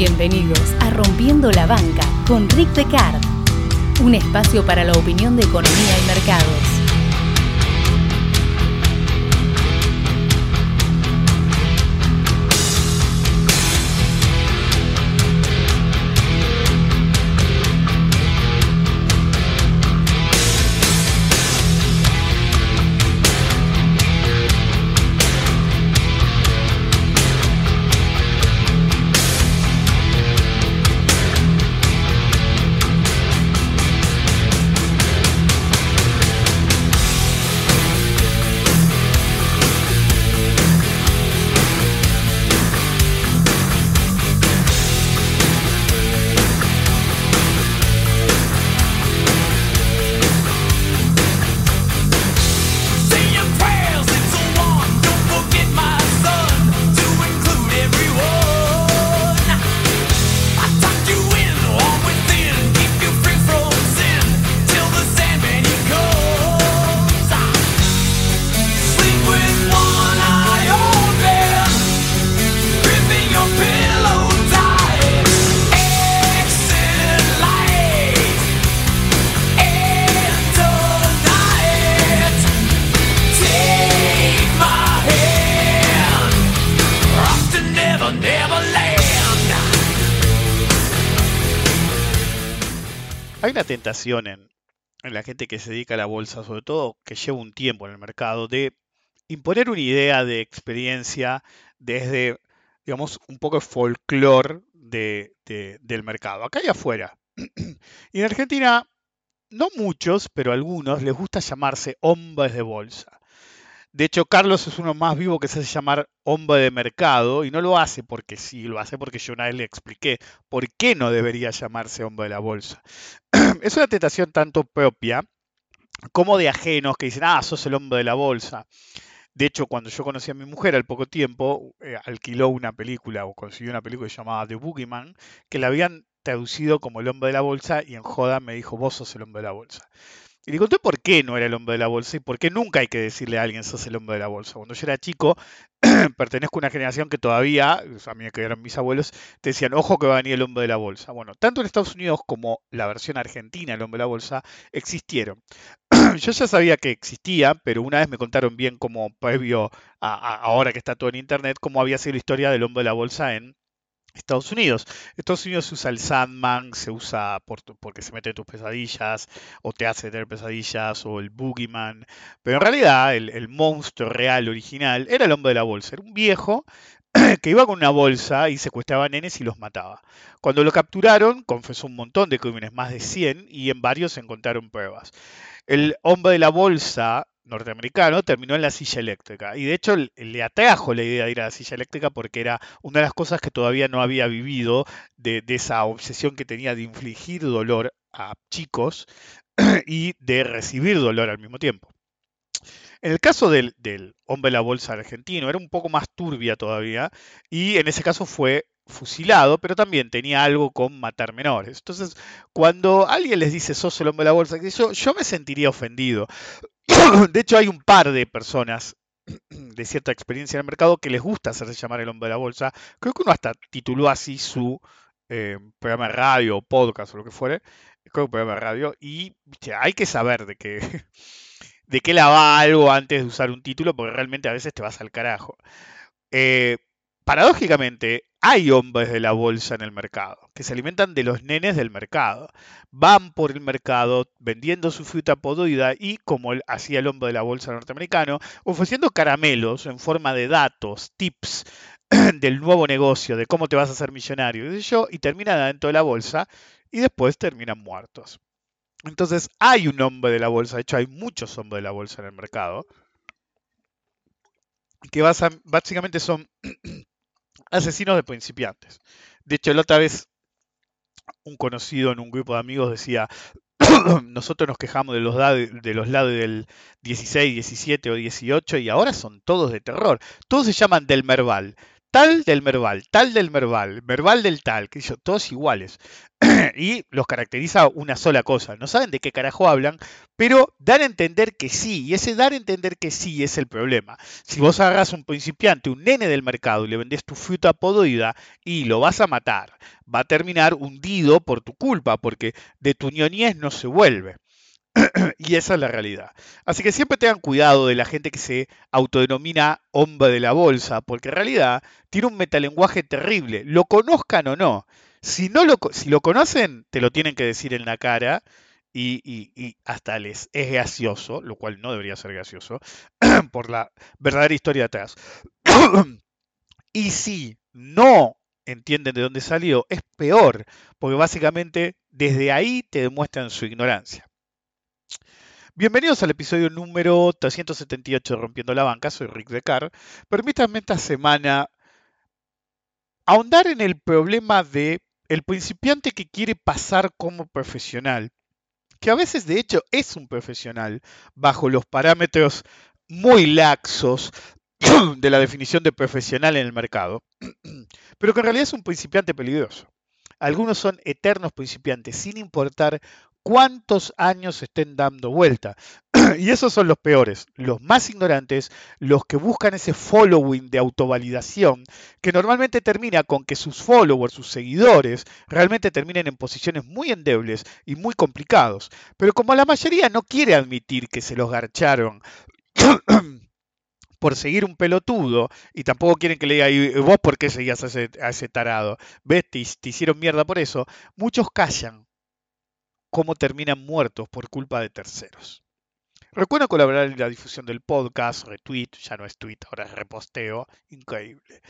Bienvenidos a Rompiendo la Banca con Rick Pecard, un espacio para la opinión de economía y mercados. En, la gente que se dedica a la bolsa, sobre todo que lleva un tiempo en el mercado, de imponer una idea de experiencia desde, digamos, un poco de folclore de- del mercado, acá y afuera. Y en Argentina, no muchos, pero algunos les gusta llamarse hombres de bolsa. De hecho, Carlos es uno más vivo que se hace llamar hombre de mercado y no lo hace porque sí, lo hace porque yo una vez le expliqué por qué no debería llamarse hombre de la bolsa. es una tentación tanto propia como de ajenos que dicen, ah, sos el hombre de la bolsa. De hecho, cuando yo conocí a mi mujer al poco tiempo, eh, alquiló una película o consiguió una película llamada The Boogeyman, que la habían traducido como el hombre de la bolsa y en joda me dijo, vos sos el hombre de la bolsa. Y le conté por qué no era el hombre de la bolsa y por qué nunca hay que decirle a alguien sos el hombre de la bolsa. Cuando yo era chico, pertenezco a una generación que todavía, a mí que eran mis abuelos, te decían, ojo que va a venir el hombre de la bolsa. Bueno, tanto en Estados Unidos como la versión argentina del hombre de la bolsa existieron. Yo ya sabía que existía, pero una vez me contaron bien como previo a, a- ahora que está todo en internet, cómo había sido la historia del hombre de la bolsa en Estados Unidos. Estados Unidos se usa el Sandman, se usa porque se mete en tus pesadillas, o te hace tener pesadillas, o el Boogeyman. Pero en realidad el, monstruo real, original, era el hombre de la bolsa. Era un viejo que iba con una bolsa y secuestraba nenes y los mataba. Cuando lo capturaron, confesó un montón de crímenes, más de 100, y en varios encontraron pruebas. El hombre de la bolsa norteamericano terminó en la silla eléctrica y de hecho le atrajo la idea de ir a la silla eléctrica porque era una de las cosas que todavía no había vivido de, esa obsesión que tenía de infligir dolor a chicos y de recibir dolor al mismo tiempo. En el caso del, del hombre de la bolsa argentino era un poco más turbia todavía y en ese caso fue fusilado, pero también tenía algo con matar menores. Entonces, cuando alguien les dice sos el hombre de la bolsa, yo me sentiría ofendido. De hecho, hay un par de personas de cierta experiencia en el mercado que les gusta hacerse llamar el hombre de la bolsa. Creo que uno hasta tituló así su eh, programa de radio podcast o lo que fuere. Creo que programa de radio. Y hay que saber de qué, de qué la va algo antes de usar un título, porque realmente a veces te vas al carajo. Eh, paradójicamente, hay hombres de la bolsa en el mercado, que se alimentan de los nenes del mercado. Van por el mercado vendiendo su fruta podrida y, como hacía el hombre de la bolsa norteamericano, ofreciendo caramelos en forma de datos, tips del nuevo negocio, de cómo te vas a hacer millonario, sé yo, y terminan adentro de la bolsa y después terminan muertos. Entonces hay un hombre de la bolsa, de hecho hay muchos hombres de la bolsa en el mercado, que básicamente son asesinos de principiantes. De hecho, la otra vez un conocido en un grupo de amigos decía, nosotros nos quejamos de los, lados del 16, 17 o 18 y ahora son todos de terror. Todos se llaman del Merval. Tal del Merval, tal del Merval, Merval del tal, que yo, todos iguales. y los caracteriza una sola cosa. No saben de qué carajo hablan, pero dan a entender que sí. Y ese dar a entender que sí es el problema. Si vos agarras un principiante, un nene del mercado, y le vendés tu fruta podrida y lo vas a matar, va a terminar hundido por tu culpa, porque de tu ñoñez no se vuelve. y esa es la realidad. Así que siempre tengan cuidado de la gente que se autodenomina hombre de la bolsa, porque en realidad tiene un metalenguaje terrible, lo conozcan o no. Si, no lo, si lo conocen, te lo tienen que decir en la cara y, y- y hasta les es gracioso, lo cual no debería ser gracioso, por la verdadera historia atrás. y si no entienden de dónde salió, es peor, porque básicamente desde ahí te demuestran su ignorancia. Bienvenidos al episodio número 378 de Rompiendo la Banca, soy Rick Decar. Permítanme esta semana ahondar en el problema de el principiante que quiere pasar como profesional, que a veces de hecho es un profesional bajo los parámetros muy laxos de la definición de profesional en el mercado, pero que en realidad es un principiante peligroso. Algunos son eternos principiantes, sin importar cuántos años estén dando vuelta. y esos son los peores, los más ignorantes, los que buscan ese following de autovalidación, que normalmente termina con que sus followers, sus seguidores, realmente terminen en posiciones muy endebles y muy complicados. Pero como la mayoría no quiere admitir que se los garcharon por seguir un pelotudo y tampoco quieren que le diga, "¿Y vos por qué seguías a ese, a tarado? ¿Ves? Te hicieron mierda por eso. Muchos callan cómo terminan muertos por culpa de terceros. Recuerden colaborar en la difusión del podcast, retweet, ya no es tweet, ahora es reposteo, increíble.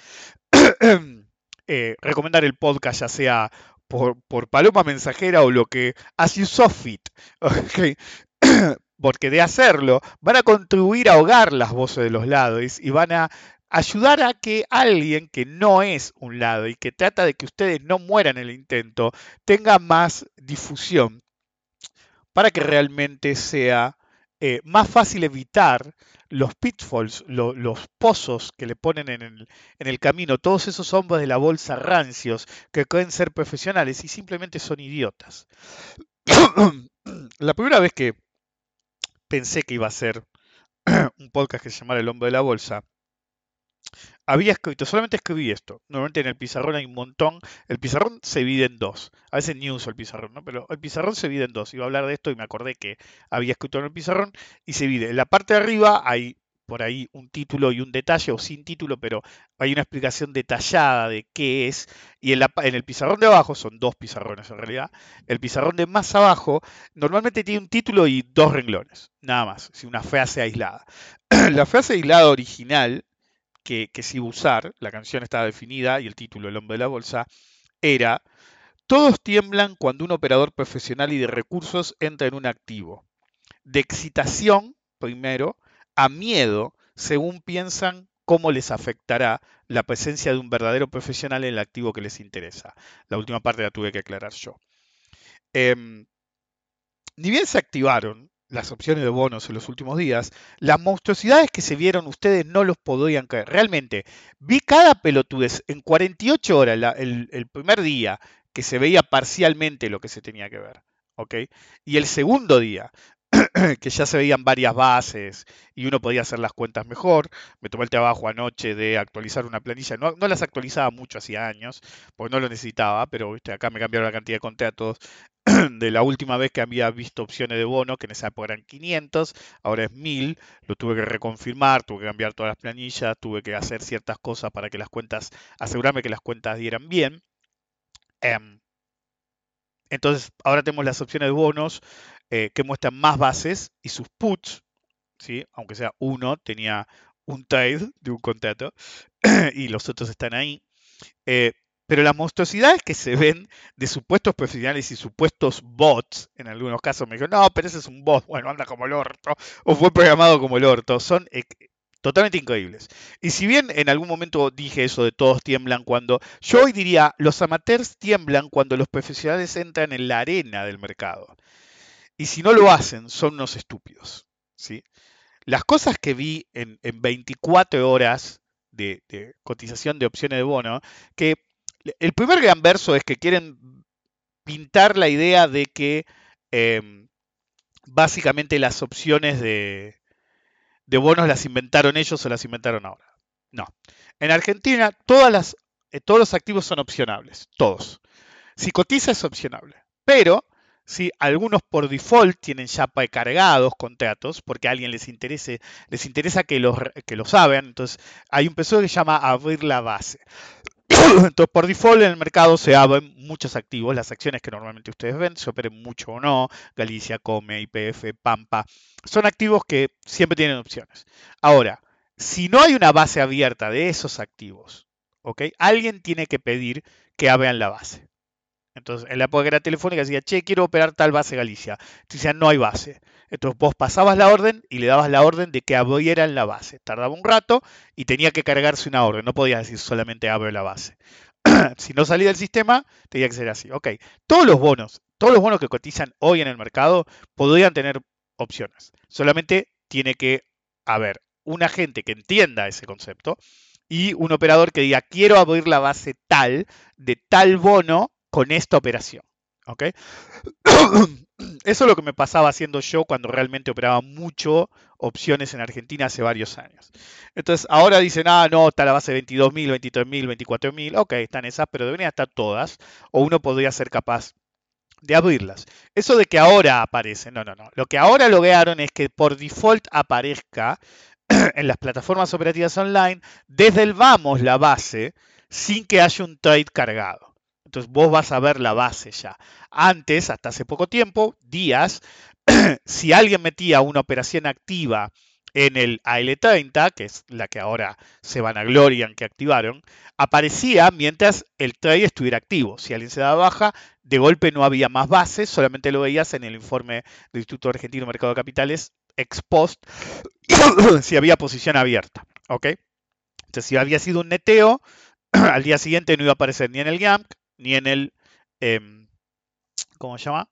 Eh, recomendar el podcast ya sea por, por paloma mensajera o lo que as you saw fit, ¿ok? porque de hacerlo van a contribuir a ahogar las voces de los lados y van a ayudar a que alguien que no es un lado y que trata de que ustedes no mueran en el intento tenga más difusión para que realmente sea eh, más fácil evitar los pitfalls, lo- los pozos que le ponen en el, camino, todos esos hombres de la bolsa rancios que creen ser profesionales y simplemente son idiotas. la primera vez que pensé que iba a ser un podcast que se llamara El hombre de la bolsa, había escrito, solamente escribí esto. Normalmente en el pizarrón hay un montón. El pizarrón se divide en dos. A veces ni uso el pizarrón, ¿no? Pero el pizarrón se divide en dos. Iba a hablar de esto y me acordé que había escrito en el pizarrón y se divide. En la parte de arriba hay por ahí un título y un detalle, o sin título, pero hay una explicación detallada de qué es. Y en, la en el pizarrón de abajo, son dos pizarrones en realidad, el pizarrón de más abajo normalmente tiene un título y dos renglones, nada más, si una frase aislada. la frase aislada original que, que se iba a usar, la canción estaba definida y el título El hombre de la bolsa, era Todos tiemblan cuando un operador profesional y de recursos entra en un activo. De excitación, primero, a miedo, según piensan cómo les afectará la presencia de un verdadero profesional en el activo que les interesa. La última parte la tuve que aclarar yo. Em, ni bien se activaron las opciones de bonos en los últimos días, las monstruosidades que se vieron ustedes no los podrían creer. Realmente, vi cada pelotudez en 48 horas, el, el primer día que se veía parcialmente lo que se tenía que ver. ¿ok? Y el segundo día, que ya se veían varias bases y uno podía hacer las cuentas mejor. Me tomé el trabajo anoche de actualizar una planilla. No, las actualizaba mucho hacía años, porque no lo necesitaba, pero ¿viste? acá me cambiaron la cantidad de contratos de la última vez que había visto opciones de bono, que en esa época eran 500, ahora es 1000, lo tuve que reconfirmar, tuve que cambiar todas las planillas, tuve que hacer ciertas cosas para que las cuentas, asegurarme que las cuentas dieran bien. Em, entonces, ahora tenemos las opciones de bonos eh, que muestran más bases y sus puts, ¿sí? aunque sea uno, tenía un trade de un contrato y los otros están ahí. Eh, pero las monstruosidades que se ven de supuestos profesionales y supuestos bots, en algunos casos me dijeron, no, pero ese es un bot, bueno, anda como el orto, o fue programado como el orto, son eh, totalmente increíbles. Y si bien en algún momento dije eso de todos tiemblan cuando, yo hoy diría, los amateurs tiemblan cuando los profesionales entran en la arena del mercado. Y si no lo hacen, son unos estúpidos. ¿sí? Las cosas que vi en, en 24 horas de, cotización de opciones de bono, que el primer gran verso es que quieren pintar la idea de que em, básicamente las opciones de, de bonos las inventaron ellos o las inventaron ahora. No. En Argentina eh, todos los activos son opcionables, todos. Si cotiza es opcionable, pero si algunos por default tienen ya precargados contratos porque a alguien les interese, les interesa que los, que lo saben, entonces hay un proceso que se llama abrir la base. Entonces, por default en el mercado se abren muchos activos, las acciones que normalmente ustedes ven, se operen mucho o no, Galicia, Come, IPF, Pampa, son activos que siempre tienen opciones. Ahora, si no hay una base abierta de esos activos, ¿ok? Alguien tiene que pedir que abran la base. Entonces, en la época que era telefónica decía, che, quiero operar tal base Galicia. Te decían, no hay base. Entonces vos pasabas la orden y le dabas la orden de que abrieran la base. Tardaba un rato y tenía que cargarse una orden. No podías decir solamente abre la base. si no salía del sistema, tenía que ser así. Ok, todos los bonos, todos los bonos que cotizan hoy en el mercado podrían tener opciones. Solamente tiene que haber un agente que entienda ese concepto y un operador que diga, quiero abrir la base tal de tal bono con esta operación. ¿Ok? Eso es lo que me pasaba haciendo yo cuando realmente operaba mucho opciones en Argentina hace varios años. Entonces, ahora dicen, ah, no, está la base 22.000, 23.000, 24.000. Ok, están esas, pero deberían estar todas. O uno podría ser capaz de abrirlas. Eso de que ahora aparece, no, no, no. Lo que ahora lograron es que por default aparezca en las plataformas operativas online desde el vamos la base sin que haya un trade cargado. Entonces vos vas a ver la base ya. Antes, hasta hace poco tiempo, días, si alguien metía una operación activa en el AL30, que es la que ahora se van a glorian que activaron, aparecía mientras el trade estuviera activo. Si alguien se daba baja, de golpe no había más base, solamente lo veías en el informe del Instituto Argentino de Mercado de Capitales ex post, si había posición abierta. ¿ok? Entonces, si había sido un neteo, al día siguiente no iba a aparecer ni en el GAMP, ni en el, em, ¿cómo se llama?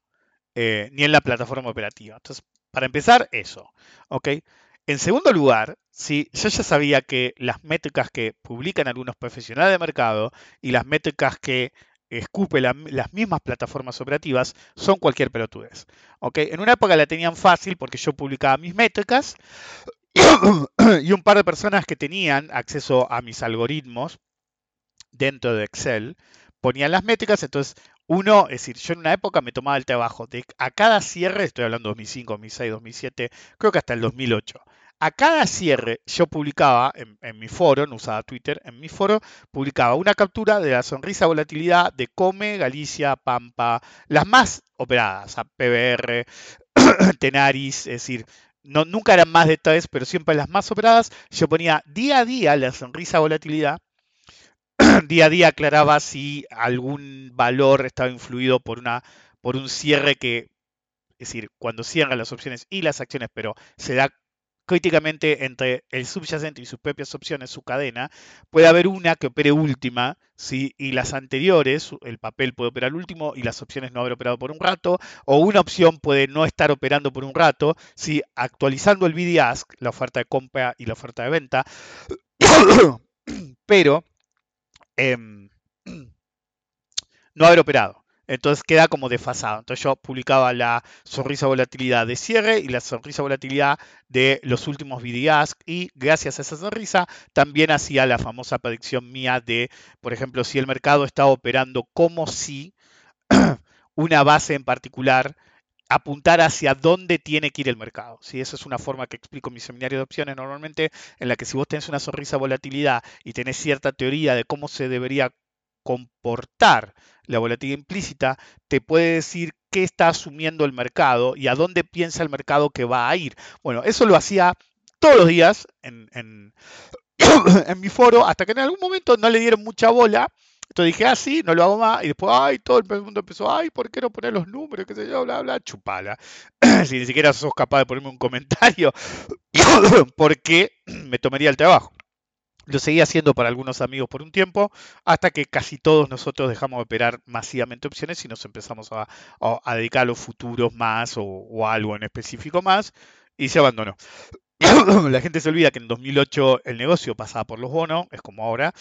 Eh, ni en la plataforma operativa. Entonces, para empezar, eso. En segundo lugar, si yo ya sabía que las métricas que publican algunos profesionales de mercado y las métricas que escupe la- las mismas plataformas operativas son cualquier pelotudez. En una época la tenían fácil porque yo publicaba mis métricas y un par de personas que tenían acceso a mis algoritmos dentro de Excel ponían las métricas, entonces uno, es decir, yo en una época me tomaba el trabajo de a cada cierre, estoy hablando de 2005, 2006, 2007, creo que hasta el 2008, a cada cierre yo publicaba en, en mi foro, no usaba Twitter, en mi foro publicaba una captura de la sonrisa volatilidad de Come, Galicia, Pampa, las más operadas, a PBR, Tenaris, es decir, no, nunca eran más de tres, pero siempre las más operadas, yo ponía día a día la sonrisa volatilidad día a día aclaraba si algún valor estaba influido por una por un cierre que es decir cuando cierran las opciones y las acciones pero se da críticamente entre el subyacente y sus propias opciones su cadena puede haber una que opere última ¿sí? y las anteriores el papel puede operar último y las opciones no haber operado por un rato o una opción puede no estar operando por un rato si actualizando el BDASK la oferta de compra y la oferta de venta pero em, no haber operado. Entonces queda como desfasado. Entonces yo publicaba la sonrisa volatilidad de cierre y la sonrisa volatilidad de los últimos VDAs y gracias a esa sonrisa también hacía la famosa predicción mía de, por ejemplo, si el mercado está operando como si una base en particular apuntar hacia dónde tiene que ir el mercado. ¿sí? Esa es una forma que explico en mi seminario de opciones normalmente, en la que si vos tenés una sonrisa volatilidad y tenés cierta teoría de cómo se debería comportar la volatilidad implícita, te puede decir qué está asumiendo el mercado y a dónde piensa el mercado que va a ir. Bueno, eso lo hacía todos los días en, en- en mi foro, hasta que en algún momento no le dieron mucha bola. Dije, ah, sí, no lo hago más. Y después, ay, todo el mundo empezó, ay, ¿por qué no poner los números? ¿Qué sé yo? Bla, bla, chupala. si ni siquiera sos capaz de ponerme un comentario, porque me tomaría el trabajo. Lo seguí haciendo para algunos amigos por un tiempo, hasta que casi todos nosotros dejamos de operar masivamente opciones y nos empezamos a, dedicar a los futuros más o, algo en específico más, y se abandonó. la gente se olvida que en 2008 el negocio pasaba por los bonos, es como ahora,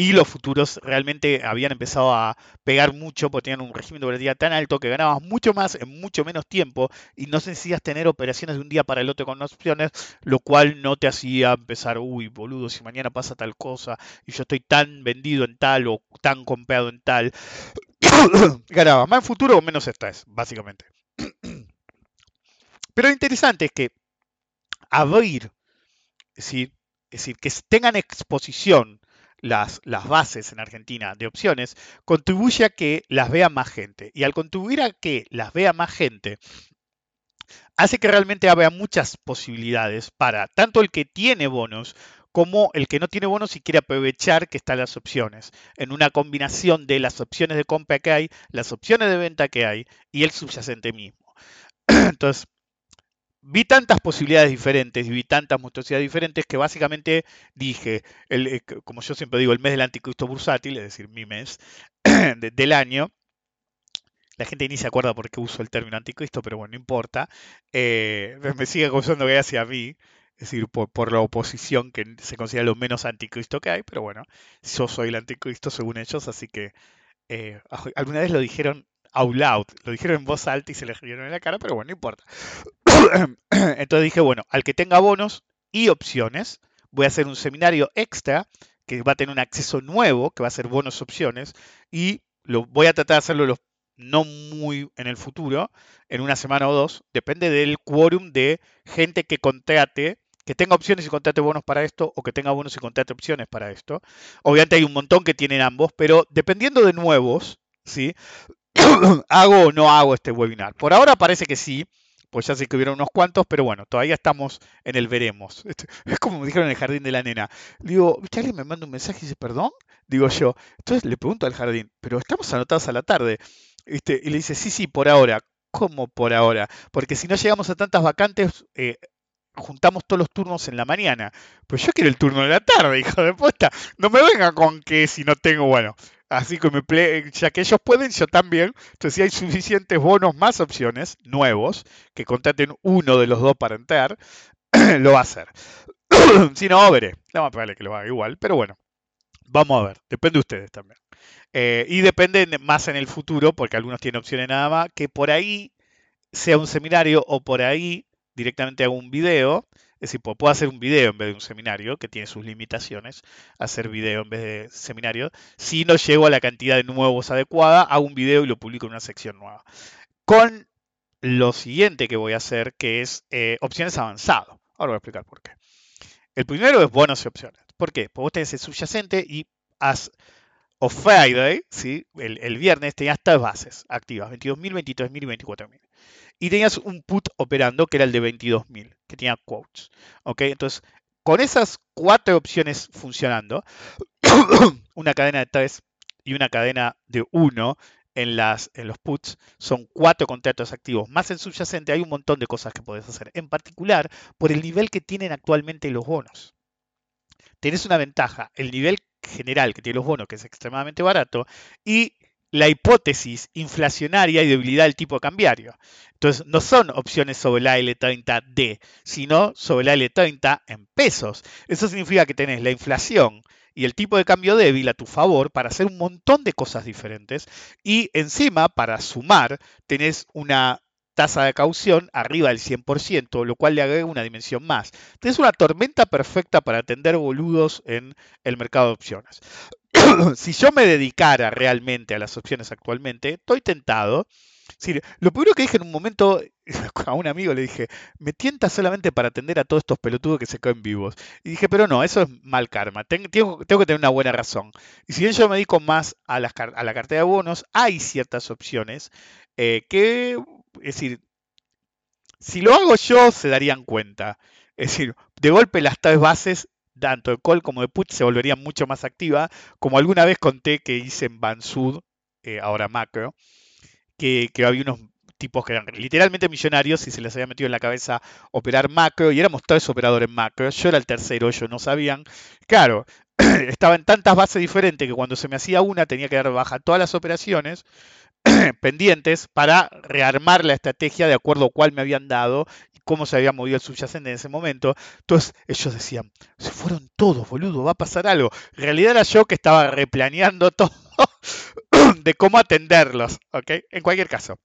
y los futuros realmente habían empezado a pegar mucho porque tenían un régimen de volatilidad tan alto que ganabas mucho más en mucho menos tiempo y no necesitas tener operaciones de un día para el otro con opciones, lo cual no te hacía empezar, uy, boludo, si mañana pasa tal cosa y yo estoy tan vendido en tal o tan comprado en tal, ganabas más en futuro o menos estrés, básicamente. Pero lo interesante es que abrir, es decir, es decir, que tengan exposición las, las, bases en Argentina de opciones, contribuye a que las vea más gente. Y al contribuir a que las vea más gente, hace que realmente haya muchas posibilidades para tanto el que tiene bonos como el que no tiene bonos y quiere aprovechar que están las opciones, en una combinación de las opciones de compra que hay, las opciones de venta que hay y el subyacente mismo. Entonces, vi tantas posibilidades diferentes y vi tantas monstruosidades diferentes que básicamente dije, eh, como yo siempre digo, el mes del anticristo bursátil, es decir, mi mes de, del año, la gente ni se acuerda por qué uso el término anticristo, pero bueno, no importa, eh, me sigue causando gracia a mí, es decir, por, por, la oposición que se considera lo menos anticristo que hay, pero bueno, yo soy el anticristo según ellos, así que eh, alguna vez lo dijeron out loud. Lo dijeron en voz alta y se le rieron en la cara, pero bueno, no importa. Entonces dije, bueno, al que tenga bonos y opciones, voy a hacer un seminario extra que va a tener un acceso nuevo, que va a ser bonos opciones, y lo voy a tratar de hacerlo los, no muy en el futuro, en una semana o dos, depende del quórum de gente que contrate, que tenga opciones y contrate bonos para esto, o que tenga bonos y contrate opciones para esto. Obviamente hay un montón que tienen ambos, pero dependiendo de nuevos, ¿sí? ¿Hago o no hago este webinar? Por ahora parece que sí, pues ya sé que hubieron unos cuantos, pero bueno, todavía estamos en el veremos. Este, es como me dijeron en el jardín de la nena. Digo, ¿viste alguien me manda un mensaje y dice perdón? Digo yo. Entonces le pregunto al jardín, pero estamos anotados a la tarde. ¿Viste? Y le dice, sí, sí, por ahora. ¿Cómo por ahora? Porque si no llegamos a tantas vacantes, eh, juntamos todos los turnos en la mañana. Pues yo quiero el turno de la tarde, hijo de puta. No me venga con que si no tengo, bueno, Así que me ya que ellos pueden, yo también. Entonces, si hay suficientes bonos más opciones nuevos, que contraten uno de los dos para entrar, lo va a hacer. si no, veré. No más probable que lo haga igual, pero bueno. Vamos a ver. Depende de ustedes también. Eh, y depende más en el futuro, porque algunos tienen opciones nada más, que por ahí sea un seminario o por ahí directamente hago un video es decir, puedo hacer un video en vez de un seminario, que tiene sus limitaciones, hacer video en vez de seminario. Si no llego a la cantidad de nuevos adecuada, hago un video y lo publico en una sección nueva. Con lo siguiente que voy a hacer, que es eh, opciones avanzado. Ahora voy a explicar por qué. El primero es bonos y opciones. ¿Por qué? Porque vos tenés el subyacente y as of Friday, ¿sí? el, el viernes, tenías tres bases activas, 22.000, 23.000 y 24.000 y tenías un put operando que era el de 22.000, que tenía quotes. Entonces, con esas cuatro opciones funcionando, una cadena de 3 y una cadena de 1 en, las, en los puts, son cuatro contratos activos. Más en subyacente hay un montón de cosas que puedes hacer, en particular por el nivel que tienen actualmente los bonos. Tenés una ventaja, el nivel general que tiene los bonos, que es extremadamente barato, y la hipótesis inflacionaria y debilidad del tipo cambiario. Entonces, no son opciones sobre la L30D, sino sobre la L30 en pesos. Eso significa que tenés la inflación y el tipo de cambio débil a tu favor para hacer un montón de cosas diferentes y encima, para sumar, tenés una tasa de caución arriba del 100%, lo cual le agrega una dimensión más. Tenés una tormenta perfecta para atender boludos en el mercado de opciones. si yo me dedicara realmente a las opciones actualmente, estoy tentado. lo primero que dije en un momento a un amigo le dije, me tienta solamente para atender a todos estos pelotudos que se caen vivos. Y dije, pero no, eso es mal karma, tengo, que tener una buena razón. Y si bien yo me dedico más a, a la cartera de bonos, hay ciertas opciones eh, que, es decir, si lo hago yo, se darían cuenta. Es decir, de golpe las tres bases tanto de call como de put se volverían mucho más activas, como alguna vez conté que hice en Bansud, eh, ahora macro, que, había unos tipos que eran literalmente millonarios y se les había metido en la cabeza operar macro y éramos tres operadores macro, yo era el tercero, ellos no sabían. Claro, estaba en tantas bases diferentes que cuando se me hacía una tenía que dar baja todas las operaciones pendientes para rearmar la estrategia de acuerdo a cuál me habían dado cómo se había movido el subyacente en ese momento. Entonces ellos decían, se fueron todos, boludo, va a pasar algo. En realidad era yo que estaba replaneando todo de cómo atenderlos, ¿ok? En cualquier caso.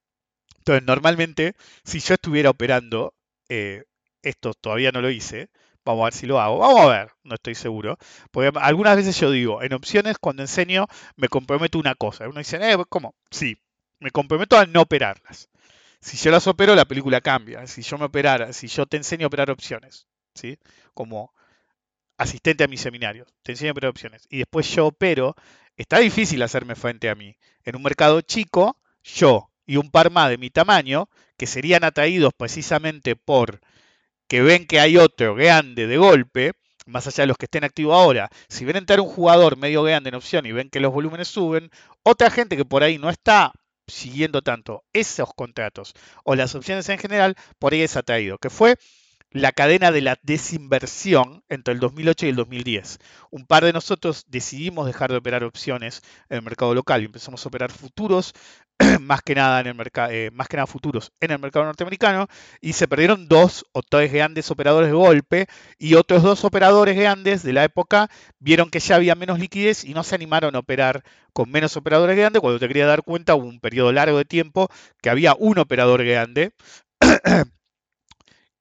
Entonces, normalmente, si yo estuviera operando, eh, esto todavía no lo hice, vamos a ver si lo hago, vamos a ver, no estoy seguro, porque algunas veces yo digo, en opciones cuando enseño me comprometo una cosa, uno dice, eh, ¿cómo? Sí, me comprometo a no operarlas. Si yo las opero, la película cambia. Si yo me operara, si yo te enseño a operar opciones, ¿sí? Como asistente a mis seminarios, te enseño a operar opciones, y después yo opero, está difícil hacerme frente a mí. En un mercado chico, yo y un par más de mi tamaño, que serían atraídos precisamente por que ven que hay otro grande de golpe, más allá de los que estén activos ahora, si ven entrar un jugador medio grande en opción y ven que los volúmenes suben, otra gente que por ahí no está siguiendo tanto esos contratos o las opciones en general, por ahí es atraído, que fue la cadena de la desinversión entre el 2008 y el 2010. Un par de nosotros decidimos dejar de operar opciones en el mercado local y empezamos a operar futuros, más que nada en el mercado, más que nada futuros en el mercado norteamericano, y se perdieron dos o tres grandes operadores de golpe, y otros dos operadores grandes de la época vieron que ya había menos liquidez y no se animaron a operar con menos operadores grandes. Cuando te quería dar cuenta, hubo un periodo largo de tiempo que había un operador grande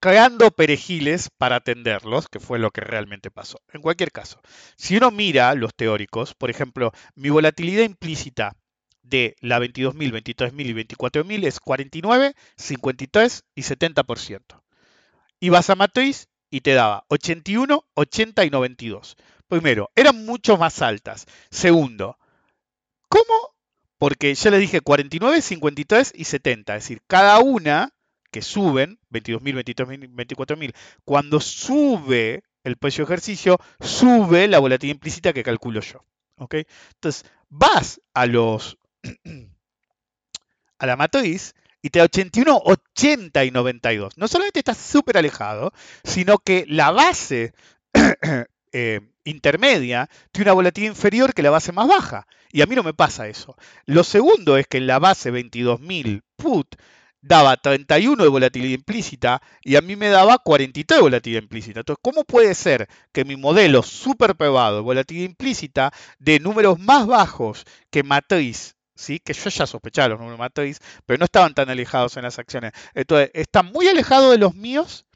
creando perejiles para atenderlos, que fue lo que realmente pasó. En cualquier caso, si uno mira los teóricos, por ejemplo, mi volatilidad implícita de la 22.000, 23.000 y 24.000 es 49, 53 y 70%. Y vas a matriz y te daba 81, 80 y 92. Primero, eran mucho más altas. Segundo, ¿cómo? Porque yo le dije 49, 53 y 70. Es decir, cada una que suben, 22.000, 23.000, 24.000, cuando sube el precio de ejercicio, sube la volatilidad implícita que calculo yo. ¿ok? Entonces, vas a los a la matriz y te da 81, 80 y 92. No solamente estás súper alejado, sino que la base eh, intermedia tiene una volatilidad inferior que la base más baja. Y a mí no me pasa eso. Lo segundo es que en la base 22.000 put daba 31 de volatilidad implícita y a mí me daba 43 de volatilidad implícita. Entonces, ¿cómo puede ser que mi modelo super probado de volatilidad implícita de números más bajos que matriz, ¿sí? que yo ya sospechaba los números matriz, pero no estaban tan alejados en las acciones? Entonces, está muy alejado de los míos,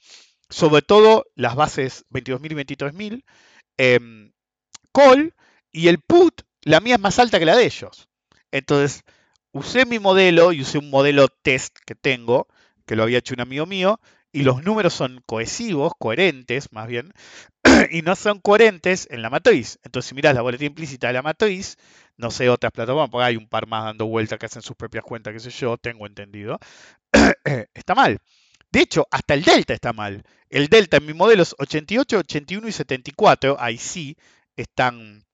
sobre todo las bases 22.000 y 23.000, eh, call y el put, la mía es más alta que la de ellos. Entonces, usé mi modelo y usé un modelo test que tengo, que lo había hecho un amigo mío, y los números son cohesivos, coherentes más bien, y no son coherentes en la matriz. Entonces, si miras la boletín implícita de la matriz, no sé otras plataformas, porque hay un par más dando vueltas que hacen sus propias cuentas, qué sé yo, tengo entendido, está mal. De hecho, hasta el delta está mal. El delta en mi modelo es 88, 81 y 74. Ahí sí están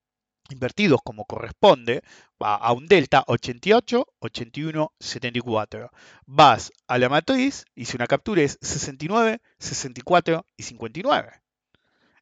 invertidos como corresponde a, a un delta 88, 81, 74. Vas a la matriz y si una captura es 69, 64 y 59.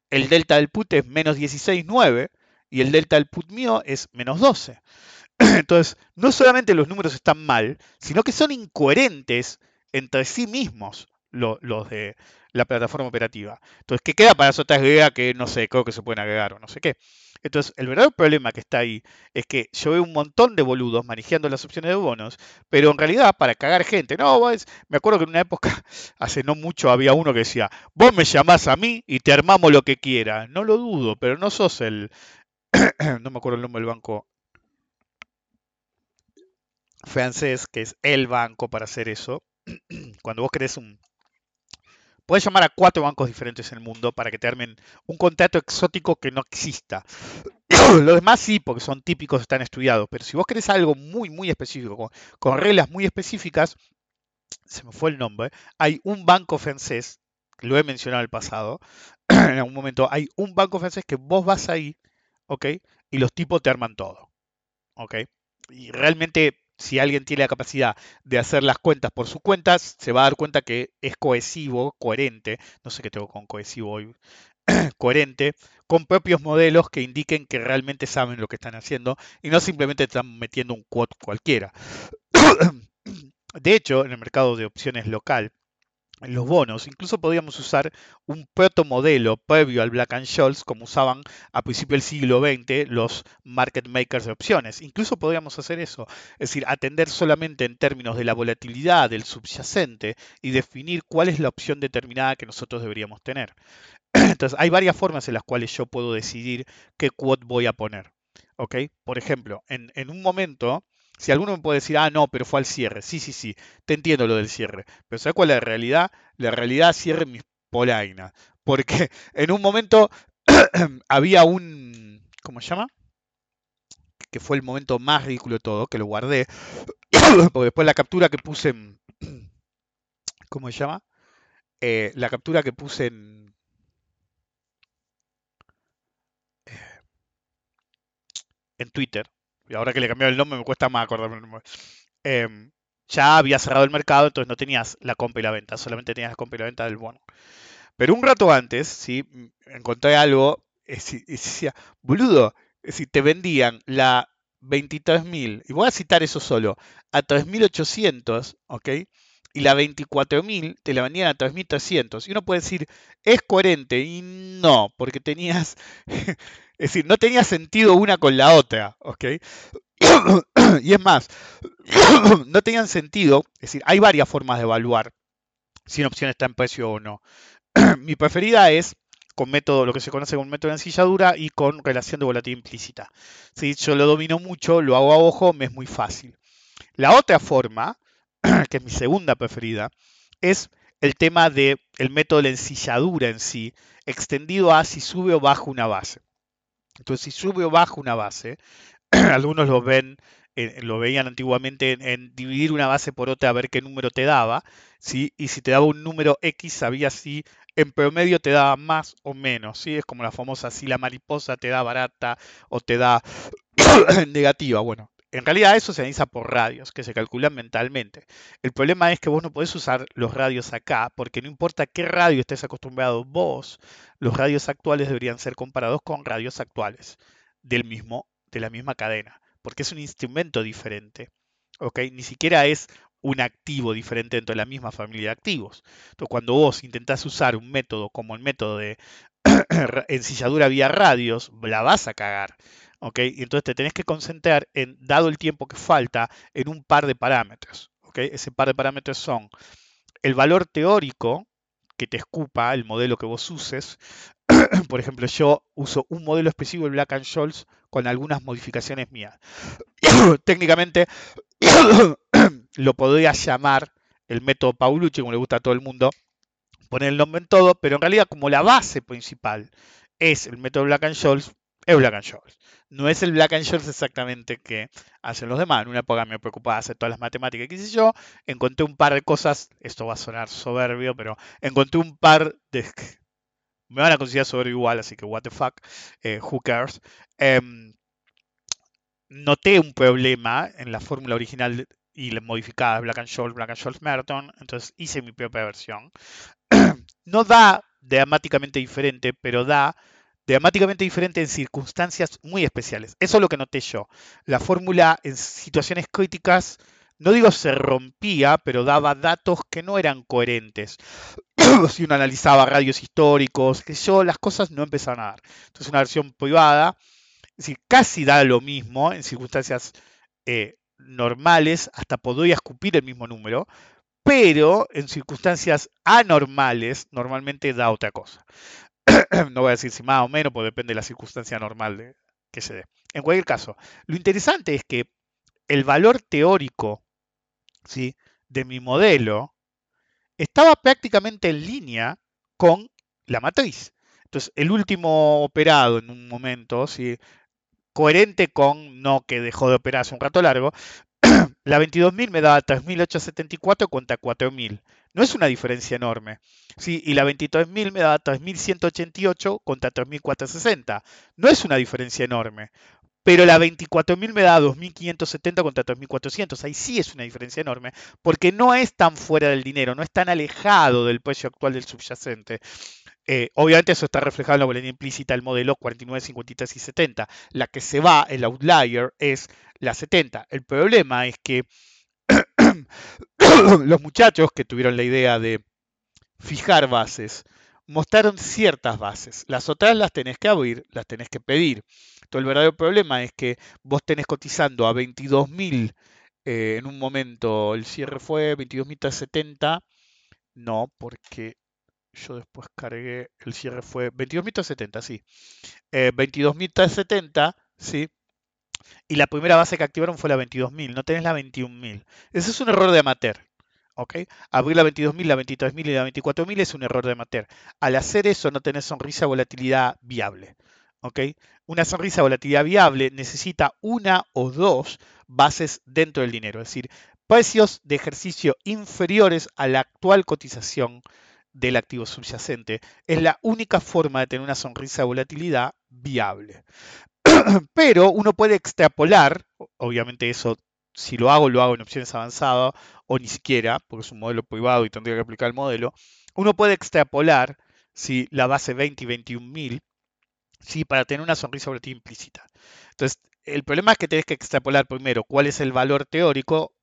El delta del put es menos 16, 9 y el delta del put mío es menos 12. Entonces, no solamente los números están mal, sino que son incoherentes entre sí mismos lo- los de la plataforma operativa. Entonces, ¿qué queda para las otras GEA que no sé, creo que se pueden agregar o no sé qué? Entonces, el verdadero problema que está ahí es que yo veo un montón de boludos manejando las opciones de bonos, pero en realidad para cagar gente, no, vos- me acuerdo que en una época, hace no mucho, había uno que decía, vos me llamás a mí y te armamos lo que quieras. No lo dudo, pero no sos el, no me acuerdo el nombre del banco francés, que es el banco para hacer eso. Cuando vos querés un... Puedes llamar a cuatro bancos diferentes en el mundo para que te armen un contrato exótico que no exista. Los demás sí, porque son típicos, están estudiados. Pero si vos querés algo muy, muy específico, con, reglas muy específicas, se me fue el nombre, hay un banco francés, lo he mencionado en el pasado, en algún momento, hay un banco francés que vos vas ahí, ¿ok? Y los tipos te arman todo, ¿ok? Y realmente, si alguien tiene la capacidad de hacer las cuentas por sus cuentas, se va a dar cuenta que es cohesivo, coherente, no sé qué tengo con cohesivo hoy, coherente, con propios modelos que indiquen que realmente saben lo que están haciendo y no simplemente están metiendo un quote cualquiera. De hecho, en el mercado de opciones local, los bonos. Incluso podríamos usar un protomodelo previo al Black and Scholes, como usaban a principios del siglo XX los market makers de opciones. Incluso podríamos hacer eso, es decir, atender solamente en términos de la volatilidad del subyacente y definir cuál es la opción determinada que nosotros deberíamos tener. Entonces, hay varias formas en las cuales yo puedo decidir qué quote voy a poner. ¿Ok? Por ejemplo, en, en un momento, si alguno me puede decir, ah, no, pero fue al cierre. Sí, sí, sí, te entiendo lo del cierre. Pero ¿sabes cuál es la realidad? La realidad cierre mis polainas. Porque en un momento había un, ¿cómo se llama? Que fue el momento más ridículo de todo, que lo guardé. Porque después la captura que puse en, ¿cómo se llama? Eh, la captura que puse en, en Twitter, y ahora que le cambió el nombre me cuesta más acordarme el nombre, em, ya había cerrado el mercado, entonces no tenías la compra y la venta, solamente tenías la compra y la venta del bono. Pero un rato antes, ¿sí? M- encontré algo, decir, y decía, boludo, decir, te vendían la 23.000, y voy a citar eso solo, a 3.800, ¿ok? Y la 24.000 te la vendían a 3.300. Y uno puede decir, es coherente, y no, porque tenías, es decir, no tenía sentido una con la otra, ¿ok? Y es más, no tenían sentido, es decir, hay varias formas de evaluar si una opción está en precio o no. Mi preferida es con método, lo que se conoce como método de ensilladura y con relación de volatilidad implícita. Si yo lo domino mucho, lo hago a ojo, me es muy fácil. La otra forma, que es mi segunda preferida, es el tema del método de la ensilladura en sí, extendido a si sube o baja una base. Entonces, si sube o baja una base, algunos lo ven, eh, lo veían antiguamente en, dividir una base por otra a ver qué número te daba, ¿sí? Y si te daba un número X, sabías si en promedio te daba más o menos, ¿sí? Es como la famosa si la mariposa te da barata o te da negativa. Bueno, en realidad eso se analiza por radios, que se calculan mentalmente. El problema es que vos no podés usar los radios acá, porque no importa qué radio estés acostumbrado vos, los radios actuales deberían ser comparados con radios actuales del mismo, de la misma cadena, porque es un instrumento diferente. ¿ok? Ni siquiera es un activo diferente dentro de la misma familia de activos. Entonces, cuando vos intentás usar un método como el método de ensilladura vía radios, la vas a cagar. ¿Ok? Y entonces te tenés que concentrar en, dado el tiempo que falta, en un par de parámetros. ¿ok? Ese par de parámetros son el valor teórico que te escupa el modelo que vos uses. Por ejemplo, yo uso un modelo específico de Black and Scholes con algunas modificaciones mías. Técnicamente lo podría llamar el método Paulucci, como le gusta a todo el mundo, poner el nombre en todo, pero en realidad como la base principal es el método Black and Scholes, es Black and Scholes. No es el Black and Scholes exactamente que hacen los demás. En una época me preocupaba hacer todas las matemáticas que hice yo. Encontré un par de cosas, esto va a sonar soberbio, pero encontré un par de... Me van a considerar soberbio igual, así que what the fuck, eh, who cares. Em, noté un problema en la fórmula original y la modificada Black and Scholes, Black and Scholes Merton, entonces hice mi propia versión. no da dramáticamente diferente, pero da dramáticamente diferente en circunstancias muy especiales. Eso es lo que noté yo. La fórmula en situaciones críticas, no digo se rompía, pero daba datos que no eran coherentes. si uno analizaba radios históricos, que yo, las cosas no empezaron a dar. Entonces una versión privada, es decir, casi da lo mismo en circunstancias eh, normales, hasta podría escupir el mismo número, pero en circunstancias anormales normalmente da otra cosa. no voy a decir si más o menos, pues depende de la circunstancia normal de, que se dé. En cualquier caso, lo interesante es que el valor teórico ¿sí? de mi modelo estaba prácticamente en línea con la matriz. Entonces, el último operado en un momento, ¿sí? coherente con no que dejó de operar hace un rato largo, la 22.000 me daba 3.874 contra 4.000. No es una diferencia enorme. Sí, y la 23.000 me daba 3.188 contra 3.460. No es una diferencia enorme. Pero la 24.000 me da 2.570 contra 3.400. Ahí sí es una diferencia enorme, porque no es tan fuera del dinero, no es tan alejado del precio actual del subyacente. Eh, obviamente eso está reflejado en la volatilidad implícita del modelo 49, 53 y 70. La que se va, el outlier, es la 70. El problema es que los muchachos que tuvieron la idea de fijar bases. Mostraron ciertas bases. Las otras las tenés que abrir, las tenés que pedir. Entonces el verdadero problema es que vos tenés cotizando a 22.000 eh, en un momento, el cierre fue 22.370. No, porque yo después cargué, el cierre fue 22.370, sí. Eh, 22.370, sí. Y la primera base que activaron fue la 22.000, no tenés la 21.000. Ese es un error de amateur. ¿ok? Abrir la 22.000, la 23.000 y la 24.000 es un error de amateur. Al hacer eso no tenés sonrisa volatilidad viable. ¿ok? Una sonrisa volatilidad viable necesita una o dos bases dentro del dinero, es decir, precios de ejercicio inferiores a la actual cotización del activo subyacente. Es la única forma de tener una sonrisa de volatilidad viable. Pero uno puede extrapolar, obviamente eso, si lo hago, lo hago en opciones avanzadas o ni siquiera, porque es un modelo privado y tendría que aplicar el modelo. Uno puede extrapolar si la base 20 y 21 mil, ¿sí? para tener una sonrisa volatilidad implícita. Entonces, el problema es que tenés que extrapolar primero cuál es el valor teórico,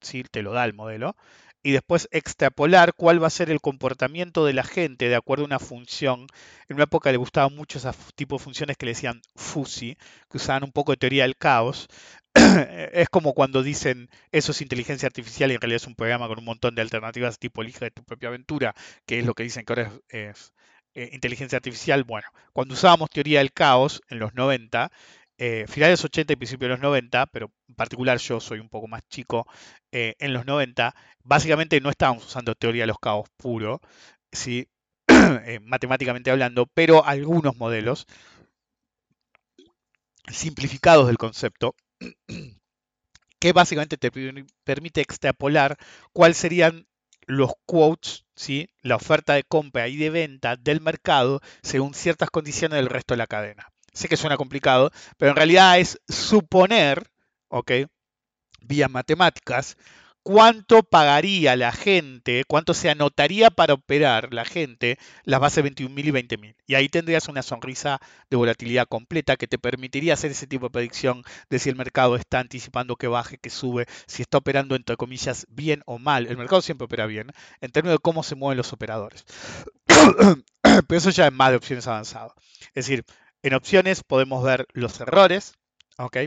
¿sí? te lo da el modelo, y después extrapolar cuál va a ser el comportamiento de la gente de acuerdo a una función. En una época le gustaban mucho ese tipo de funciones que le decían FUSI, que usaban un poco de teoría del caos. es como cuando dicen eso es inteligencia artificial y en realidad es un programa con un montón de alternativas tipo elige de tu propia aventura, que es lo que dicen que ahora es, es eh, inteligencia artificial. Bueno, cuando usábamos teoría del caos en los 90, eh, finales de los 80 y principios de los 90, pero en particular yo soy un poco más chico, eh, en los 90, básicamente no estábamos usando teoría de los caos puro, ¿sí? Eh, matemáticamente hablando, pero algunos modelos simplificados del concepto que básicamente te per- permite extrapolar cuáles serían los quotes, ¿sí? la oferta de compra y de venta del mercado según ciertas condiciones del resto de la cadena. Sé que suena complicado, pero en realidad es suponer, ¿ok? Vía matemáticas, cuánto pagaría la gente, cuánto se anotaría para operar la gente las bases 21.000 y 20.000. Y ahí tendrías una sonrisa de volatilidad completa que te permitiría hacer ese tipo de predicción de si el mercado está anticipando que baje, que sube, si está operando entre comillas bien o mal. El mercado siempre opera bien en términos de cómo se mueven los operadores. Pero eso ya es más de opciones avanzadas. Es decir, en opciones podemos ver los errores, ¿ok?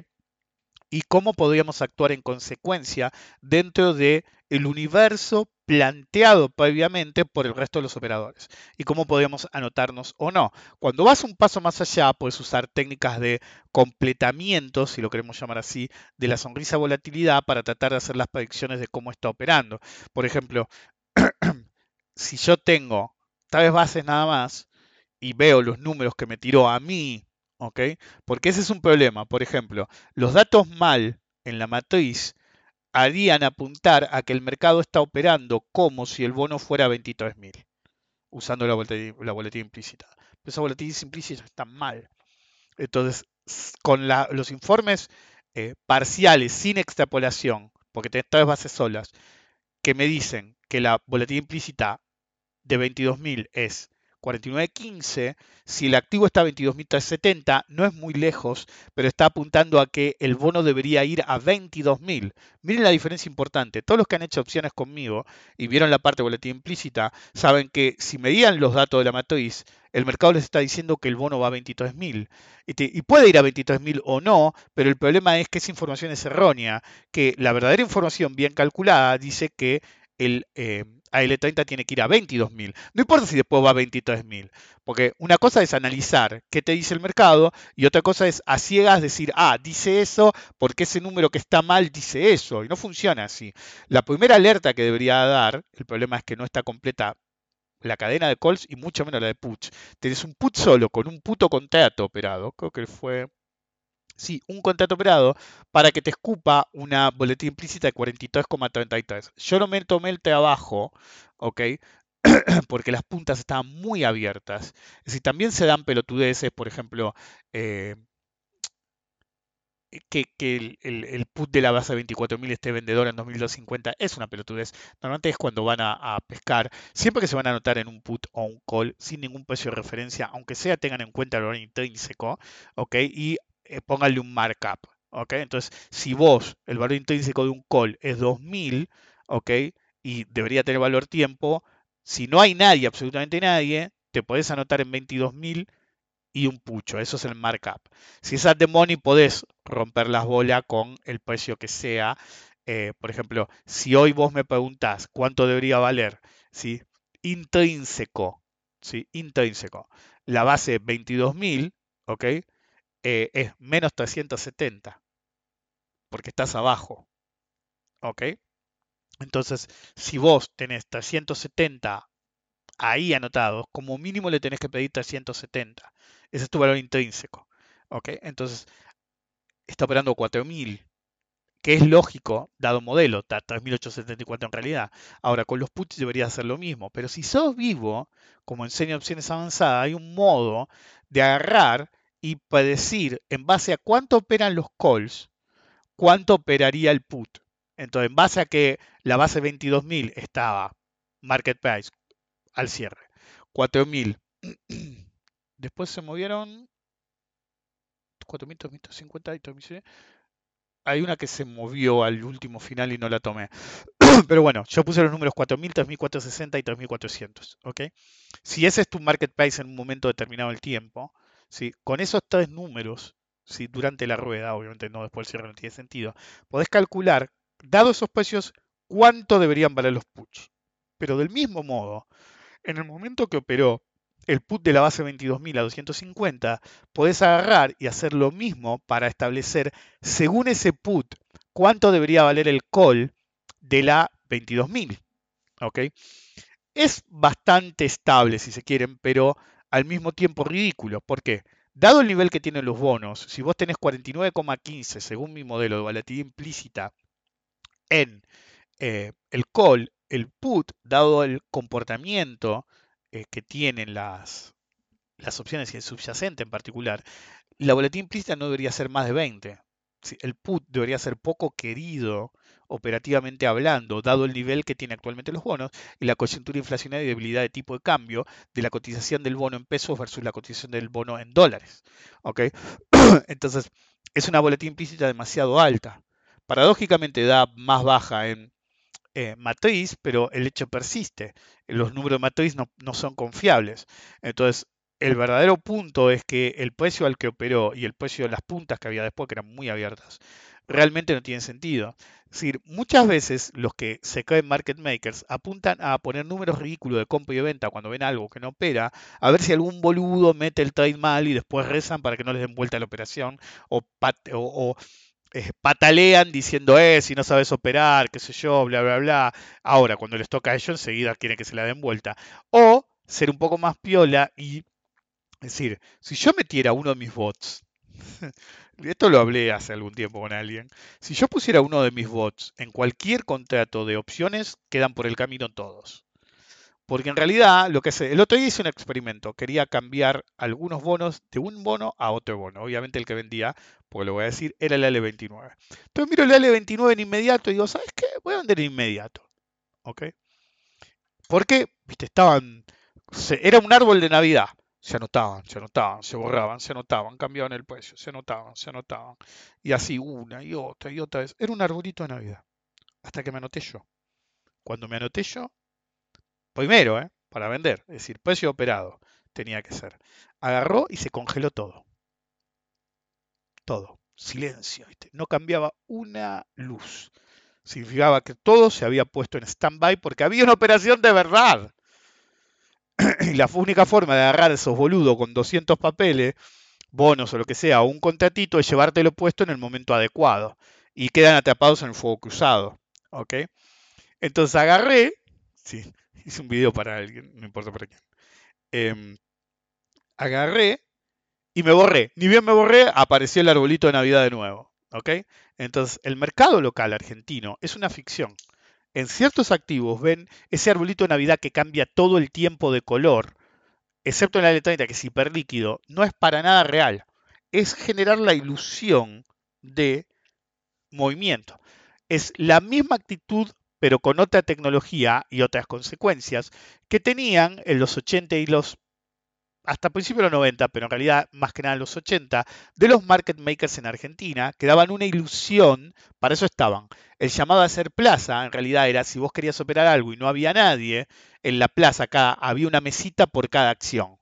Y cómo podríamos actuar en consecuencia dentro del el universo planteado previamente por el resto de los operadores. Y cómo podríamos anotarnos o no. Cuando vas un paso más allá, puedes usar técnicas de completamiento, si lo queremos llamar así, de la sonrisa volatilidad para tratar de hacer las predicciones de cómo está operando. Por ejemplo, si yo tengo tres bases nada más, y veo los números que me tiró a mí, ¿ok? Porque ese es un problema. Por ejemplo, los datos mal en la matriz harían apuntar a que el mercado está operando como si el bono fuera 23.000, usando la volatilidad, la volatilidad implícita. Pero esa volatilidad implícita está mal. Entonces, con los informes eh, parciales, sin extrapolación, porque tenés tres bases solas, que me dicen que la volatilidad implícita de 22.000 es 49.15, si el activo está a 22.370, no es muy lejos, pero está apuntando a que el bono debería ir a 22.000. Miren la diferencia importante. Todos los que han hecho opciones conmigo y vieron la parte de implícita, saben que si medían los datos de la matriz, el mercado les está diciendo que el bono va a 23.000. Y, te- y puede ir a 23.000 o no, pero el problema es que esa información es errónea, que la verdadera información bien calculada dice que el eh, AL30 tiene que ir a 22.000. No importa si después va a 23.000, porque una cosa es analizar qué te dice el mercado y otra cosa es a ciegas decir, ah, dice eso porque ese número que está mal dice eso, y no funciona así. La primera alerta que debería dar, el problema es que no está completa la cadena de calls y mucho menos la de puts. Tenés un put solo con un puto contrato operado, creo que fue Sí, un contrato operado para que te escupa una boletín implícita de 43,33. Yo no me tomé el trabajo, ¿ok? Porque las puntas estaban muy abiertas. Es decir, también se dan pelotudeces, por ejemplo, eh, que, el, put de la base 24.000 esté vendedor en 2250 es una pelotudez. Normalmente es cuando van a, a pescar. Siempre que se van a anotar en un put o un call sin ningún precio de referencia, aunque sea tengan en cuenta el valor intrínseco, ¿ok? Y eh, pónganle un markup, ¿ok? Entonces, si vos, el valor intrínseco de un call es 2000, ¿ok? Y debería tener valor tiempo, Si no hay nadie, absolutamente nadie, te podés anotar en 22.000 y un pucho. Eso es el markup. Si es at the money, podés romper las bolas con el precio que sea. Eh, por ejemplo, si hoy vos me preguntás cuánto debería valer, ¿sí? intrínseco, ¿sí? intrínseco, la base 22.000, ¿ok? Eh, es menos 370, porque estás abajo, ¿ok? Entonces, si vos tenés 370 ahí anotados, como mínimo le tenés que pedir 370. Ese es tu valor intrínseco. ¿ok? Entonces, está operando 4000, que es lógico, dado modelo, está 3874 en realidad. Ahora, con los puts debería hacer lo mismo, pero si sos vivo, como enseña opciones avanzadas, hay un modo de agarrar y predecir en base a cuánto operan los calls, cuánto operaría el put. Entonces, en base a que la base 22.000 estaba market price al cierre, 4.000. Después se movieron 4.000, 2.150 y 3.100. Hay una que se movió al último final y no la tomé. Pero bueno, yo puse los números 4.000, 3.460 y 3.400. ¿ok? Si ese es tu market price en un momento determinado del tiempo, con esos tres números, ¿sí? durante la rueda, obviamente no después del cierre no tiene sentido, podés calcular, dado esos precios, cuánto deberían valer los puts. Pero del mismo modo, en el momento que operó el put de la base 22.000 a 250, podés agarrar y hacer lo mismo para establecer, según ese put, cuánto debería valer el call de la 22.000. ¿ok? Es bastante estable, si se quieren, pero al mismo tiempo ridículo. ¿Por qué? Dado el nivel que tienen los bonos, si vos tenés 49,15 según mi modelo de volatilidad implícita en eh, el call, el put, dado el comportamiento eh, que tienen las, las opciones y el subyacente en particular, la volatilidad implícita no debería ser más de 20. Sí, El put debería ser poco querido operativamente hablando, dado el nivel que tiene actualmente los bonos y la coyuntura inflacionaria y debilidad de tipo de cambio de la cotización del bono en pesos versus la cotización del bono en dólares. Entonces, es una volatilidad implícita demasiado alta. Paradójicamente da más baja en eh, matriz, pero el hecho persiste. Los números de matriz no, no son confiables. Entonces, el verdadero punto es que el precio al que operó y el precio de las puntas que había después, que eran muy abiertas, realmente no tienen sentido. Es decir, muchas veces los que se creen market makers apuntan a poner números ridículos de compra y de venta cuando ven algo que no opera, a ver si algún boludo mete el trade mal y después rezan para que no les den vuelta la operación o, pat- o- eh, patalean diciendo, eh, si no sabes operar, qué sé yo, bla, bla, bla. Ahora, cuando les toca a ellos, enseguida quieren que se la den vuelta. O ser un poco más piola y decir, si yo metiera uno de mis bots, esto lo hablé hace algún tiempo con alguien, si yo pusiera uno de mis bots en cualquier contrato de opciones, quedan por el camino todos. Porque en realidad, lo que sé, el otro día hice un experimento, quería cambiar algunos bonos de un bono a otro bono. Obviamente el que vendía, porque lo voy a decir, era el L29. Entonces miro el L29 en inmediato y digo, ¿sabes qué? Voy a vender en inmediato. ¿Ok? Porque, estaban, era un árbol de Navidad. Se anotaban, se anotaban, se borraban, se anotaban, cambiaban el precio, se anotaban, se anotaban. Y así una y otra y otra vez. Era un arbolito de Navidad. Hasta que me anoté yo. Cuando me anoté yo, primero, ¿eh? para vender, es decir, precio operado tenía que ser. Agarró y se congeló todo. Todo. Silencio. ¿viste? No cambiaba una luz. Significaba que todo se había puesto en stand-by porque había una operación de verdad. y la única forma de agarrar esos boludos con 200 papeles, bonos o lo que sea, o un contratito, es llevártelo puesto en el momento adecuado. Y quedan atrapados en el fuego cruzado. ¿Ok? Entonces agarré, sí, hice un video para alguien, no importa para quién. Em, agarré y me borré. Ni bien me borré, apareció el arbolito de Navidad de nuevo. ¿Ok? Entonces, el mercado local argentino es una ficción. En ciertos activos ven ese arbolito de Navidad que cambia todo el tiempo de color, excepto en la electrónica, que es hiperlíquido, no es para nada real. Es generar la ilusión de movimiento. Es la misma actitud, pero con otra tecnología y otras consecuencias que tenían en los 80 y los hasta principios de los 90, pero en realidad más que nada en los 80, de los market makers en Argentina, que daban una ilusión, para eso estaban. El llamado a hacer plaza, en realidad era si vos querías operar algo y no había nadie, en la plaza acá había una mesita por cada acción.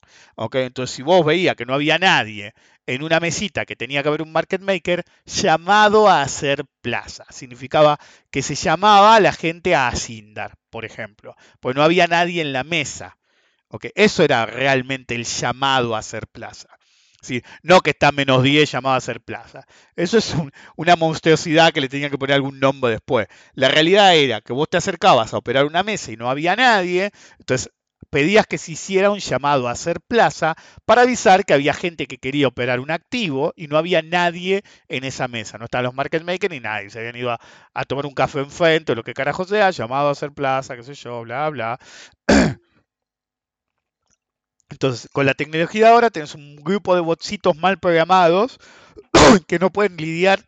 Entonces, si vos veías que no había nadie en una mesita que tenía que haber un market maker, llamado a hacer plaza. Significaba que se llamaba a la gente a asindar, por ejemplo, pues no había nadie en la mesa. Eso era realmente el llamado a hacer plaza. Sí, no que está menos 10 llamado a hacer plaza. Eso es un- una monstruosidad que le tenían que poner algún nombre después. La realidad era que vos te acercabas a operar una mesa y no había nadie, entonces pedías que se hiciera un llamado a hacer plaza para avisar que había gente que quería operar un activo y no había nadie en esa mesa. No estaban los market makers ni nadie. Se habían ido a, a tomar un café enfrente o lo que carajo sea, llamado a hacer plaza, qué sé yo, bla, bla. Entonces, con la tecnología ahora tenés un grupo de botsitos mal programados que no pueden lidiar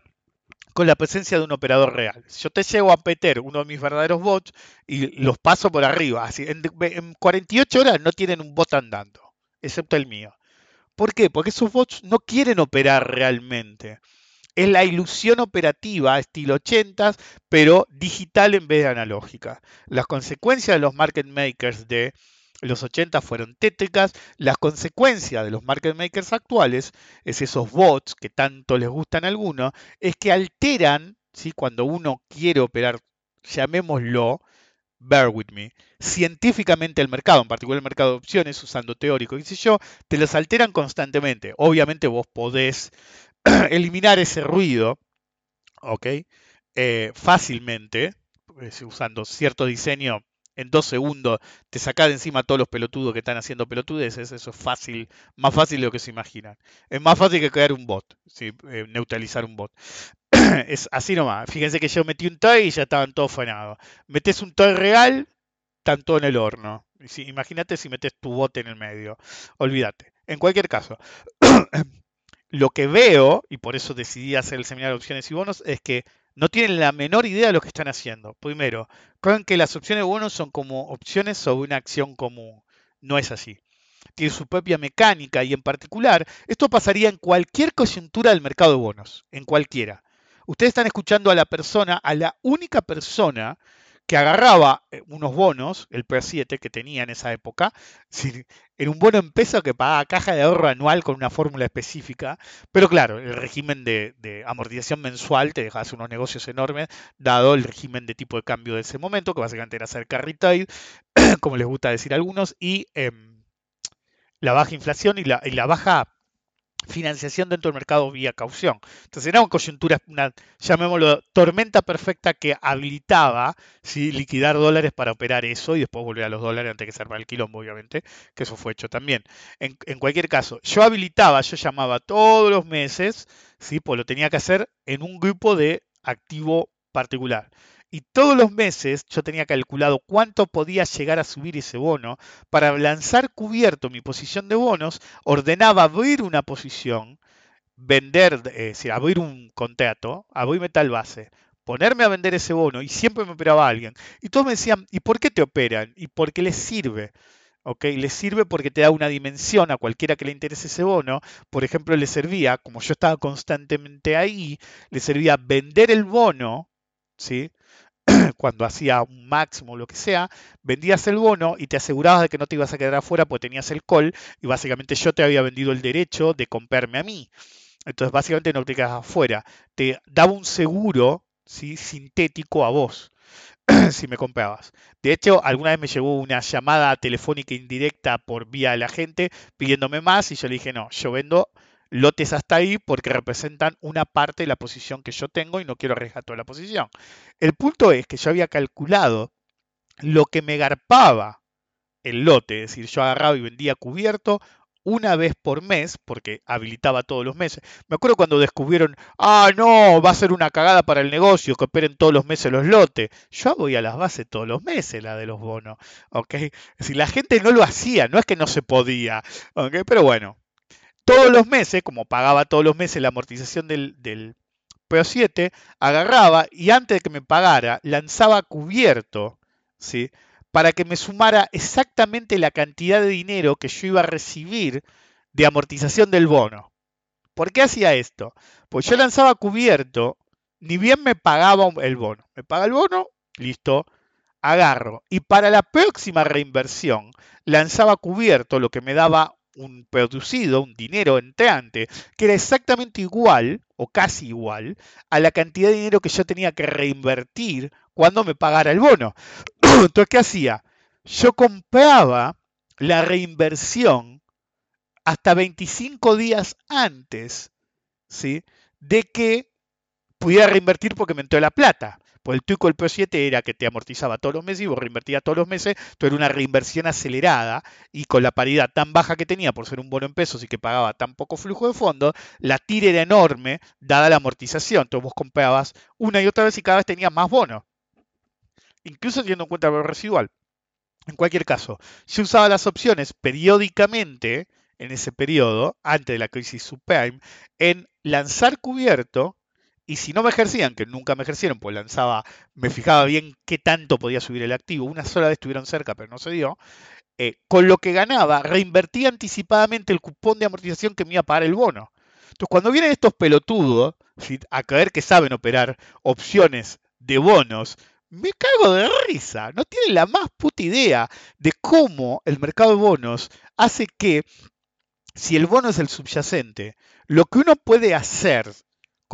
con la presencia de un operador real. Yo te llego a meter uno de mis verdaderos bots y los paso por arriba. Así, en, en 48 horas no tienen un bot andando, excepto el mío. ¿Por qué? Porque esos bots no quieren operar realmente. Es la ilusión operativa, estilo 80s, pero digital en vez de analógica. Las consecuencias de los market makers de los 80 fueron tétricas. Las consecuencias de los market makers actuales, es esos bots que tanto les gustan a algunos, es que alteran, ¿sí? cuando uno quiere operar, llamémoslo, bear with me, científicamente el mercado, en particular el mercado de opciones, usando teórico, y sé yo, te los alteran constantemente. Obviamente vos podés eliminar ese ruido, ¿ok? Eh, fácilmente, pues, usando cierto diseño, en dos segundos te sacás de encima a todos los pelotudos que están haciendo pelotudeces, eso es fácil, más fácil de lo que se imaginan. Es más fácil que crear un bot. Eh, neutralizar un bot. es así nomás. Fíjense que yo metí un toy y ya estaban todos frenados. Metes un toy real, están todos en el horno. Imagínate si metes tu bot en el medio. Olvídate. En cualquier caso, lo que veo, y por eso decidí hacer el seminario de opciones y bonos, es que no tienen la menor idea de lo que están haciendo. Primero, creen que las opciones de bonos son como opciones sobre una acción común. No es así. Tiene su propia mecánica y en particular, esto pasaría en cualquier coyuntura del mercado de bonos, en cualquiera. Ustedes están escuchando a la persona, a la única persona que agarraba eh, unos bonos, el PER7 que tenía en esa época, en un bono en peso que pagaba caja de ahorro anual con una fórmula específica, pero claro, el régimen de, de amortización mensual te dejaba hacer unos negocios enormes, dado el régimen de tipo de cambio de ese momento, que básicamente era hacer carry trade, como les gusta decir a algunos, y em, la baja inflación y la, y la baja financiación dentro del mercado vía caución. Entonces era una coyuntura, una, llamémoslo, tormenta perfecta que habilitaba ¿sí? liquidar dólares para operar eso y después volver a los dólares antes que se armara el quilombo, obviamente, que eso fue hecho también. En, en cualquier caso, yo habilitaba, yo llamaba todos los meses, ¿sí? pues lo tenía que hacer en un grupo de activo particular. Y todos los meses yo tenía calculado cuánto podía llegar a subir ese bono. Para lanzar cubierto mi posición de bonos, ordenaba abrir una posición, vender, eh, abrir un contrato, abrirme tal base, ponerme a vender ese bono y siempre me operaba alguien. Y todos me decían, ¿y por qué te operan? Y porque les sirve. ¿ok? Les sirve porque te da una dimensión a cualquiera que le interese ese bono. Por ejemplo, le servía, como yo estaba constantemente ahí, le servía vender el bono, ¿sí? cuando hacía un máximo lo que sea, vendías el bono y te asegurabas de que no te ibas a quedar afuera porque tenías el call y básicamente yo te había vendido el derecho de comprarme a mí. Entonces básicamente no te quedas afuera. Te daba un seguro ¿sí? sintético a vos si me comprabas. De hecho, alguna vez me llegó una llamada telefónica indirecta por vía de la gente pidiéndome más y yo le dije, no, yo vendo lotes hasta ahí porque representan una parte de la posición que yo tengo y no quiero arriesgar toda la posición. El punto es que yo había calculado lo que me garpaba el lote, es decir, yo agarraba y vendía cubierto una vez por mes, porque habilitaba todos los meses. Me acuerdo cuando descubrieron, ah, no, va a ser una cagada para el negocio, que operen todos los meses los lotes. Yo voy a las bases todos los meses, la de los bonos, ¿ok? Decir, la gente no lo hacía, no es que no se podía, ¿ok? Pero bueno, todos los meses, como pagaba todos los meses la amortización del, del PO7, agarraba y antes de que me pagara, lanzaba cubierto, ¿sí? para que me sumara exactamente la cantidad de dinero que yo iba a recibir de amortización del bono. ¿Por qué hacía esto? Pues yo lanzaba cubierto, ni bien me pagaba el bono. Me paga el bono, listo, agarro. Y para la próxima reinversión, lanzaba cubierto, lo que me daba un producido, un dinero entrante, que era exactamente igual, o casi igual, a la cantidad de dinero que yo tenía que reinvertir cuando me pagara el bono. Entonces, ¿qué hacía? Yo compraba la reinversión hasta 25 días antes ¿sí? de que pudiera reinvertir porque me entró la plata. Pues el truco del Pro 7 era que te amortizaba todos los meses y vos reinvertías todos los meses, entonces era una reinversión acelerada y con la paridad tan baja que tenía por ser un bono en pesos y que pagaba tan poco flujo de fondo, la tira era enorme dada la amortización. Entonces vos comprabas una y otra vez y cada vez tenías más bonos. Incluso teniendo en cuenta el valor residual. En cualquier caso, yo usaba las opciones periódicamente en ese periodo, antes de la crisis subprime, en lanzar cubierto y si no me ejercían, que nunca me ejercieron, pues lanzaba, me fijaba bien qué tanto podía subir el activo, una sola vez estuvieron cerca, pero no se dio, eh, con lo que ganaba, reinvertía anticipadamente el cupón de amortización que me iba a pagar el bono. Entonces, cuando vienen estos pelotudos a creer que saben operar opciones de bonos, me cago de risa. No tienen la más puta idea de cómo el mercado de bonos hace que, si el bono es el subyacente, lo que uno puede hacer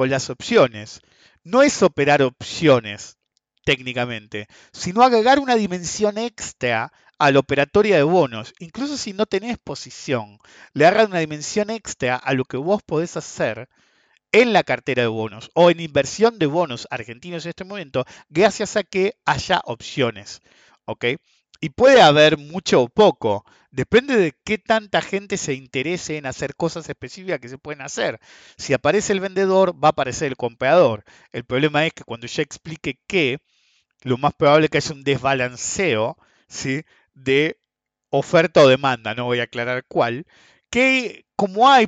con las opciones no es operar opciones técnicamente, sino agregar una dimensión extra a la operatoria de bonos, incluso si no tenés posición, le agarran una dimensión extra a lo que vos podés hacer en la cartera de bonos o en inversión de bonos argentinos en este momento, gracias a que haya opciones. Y puede haber mucho o poco. Depende de qué tanta gente se interese en hacer cosas específicas que se pueden hacer. Si aparece el vendedor, va a aparecer el comprador. El problema es que cuando ya explique qué, lo más probable es que haya un desbalanceo ¿sí? de oferta o demanda, no voy a aclarar cuál, que como hay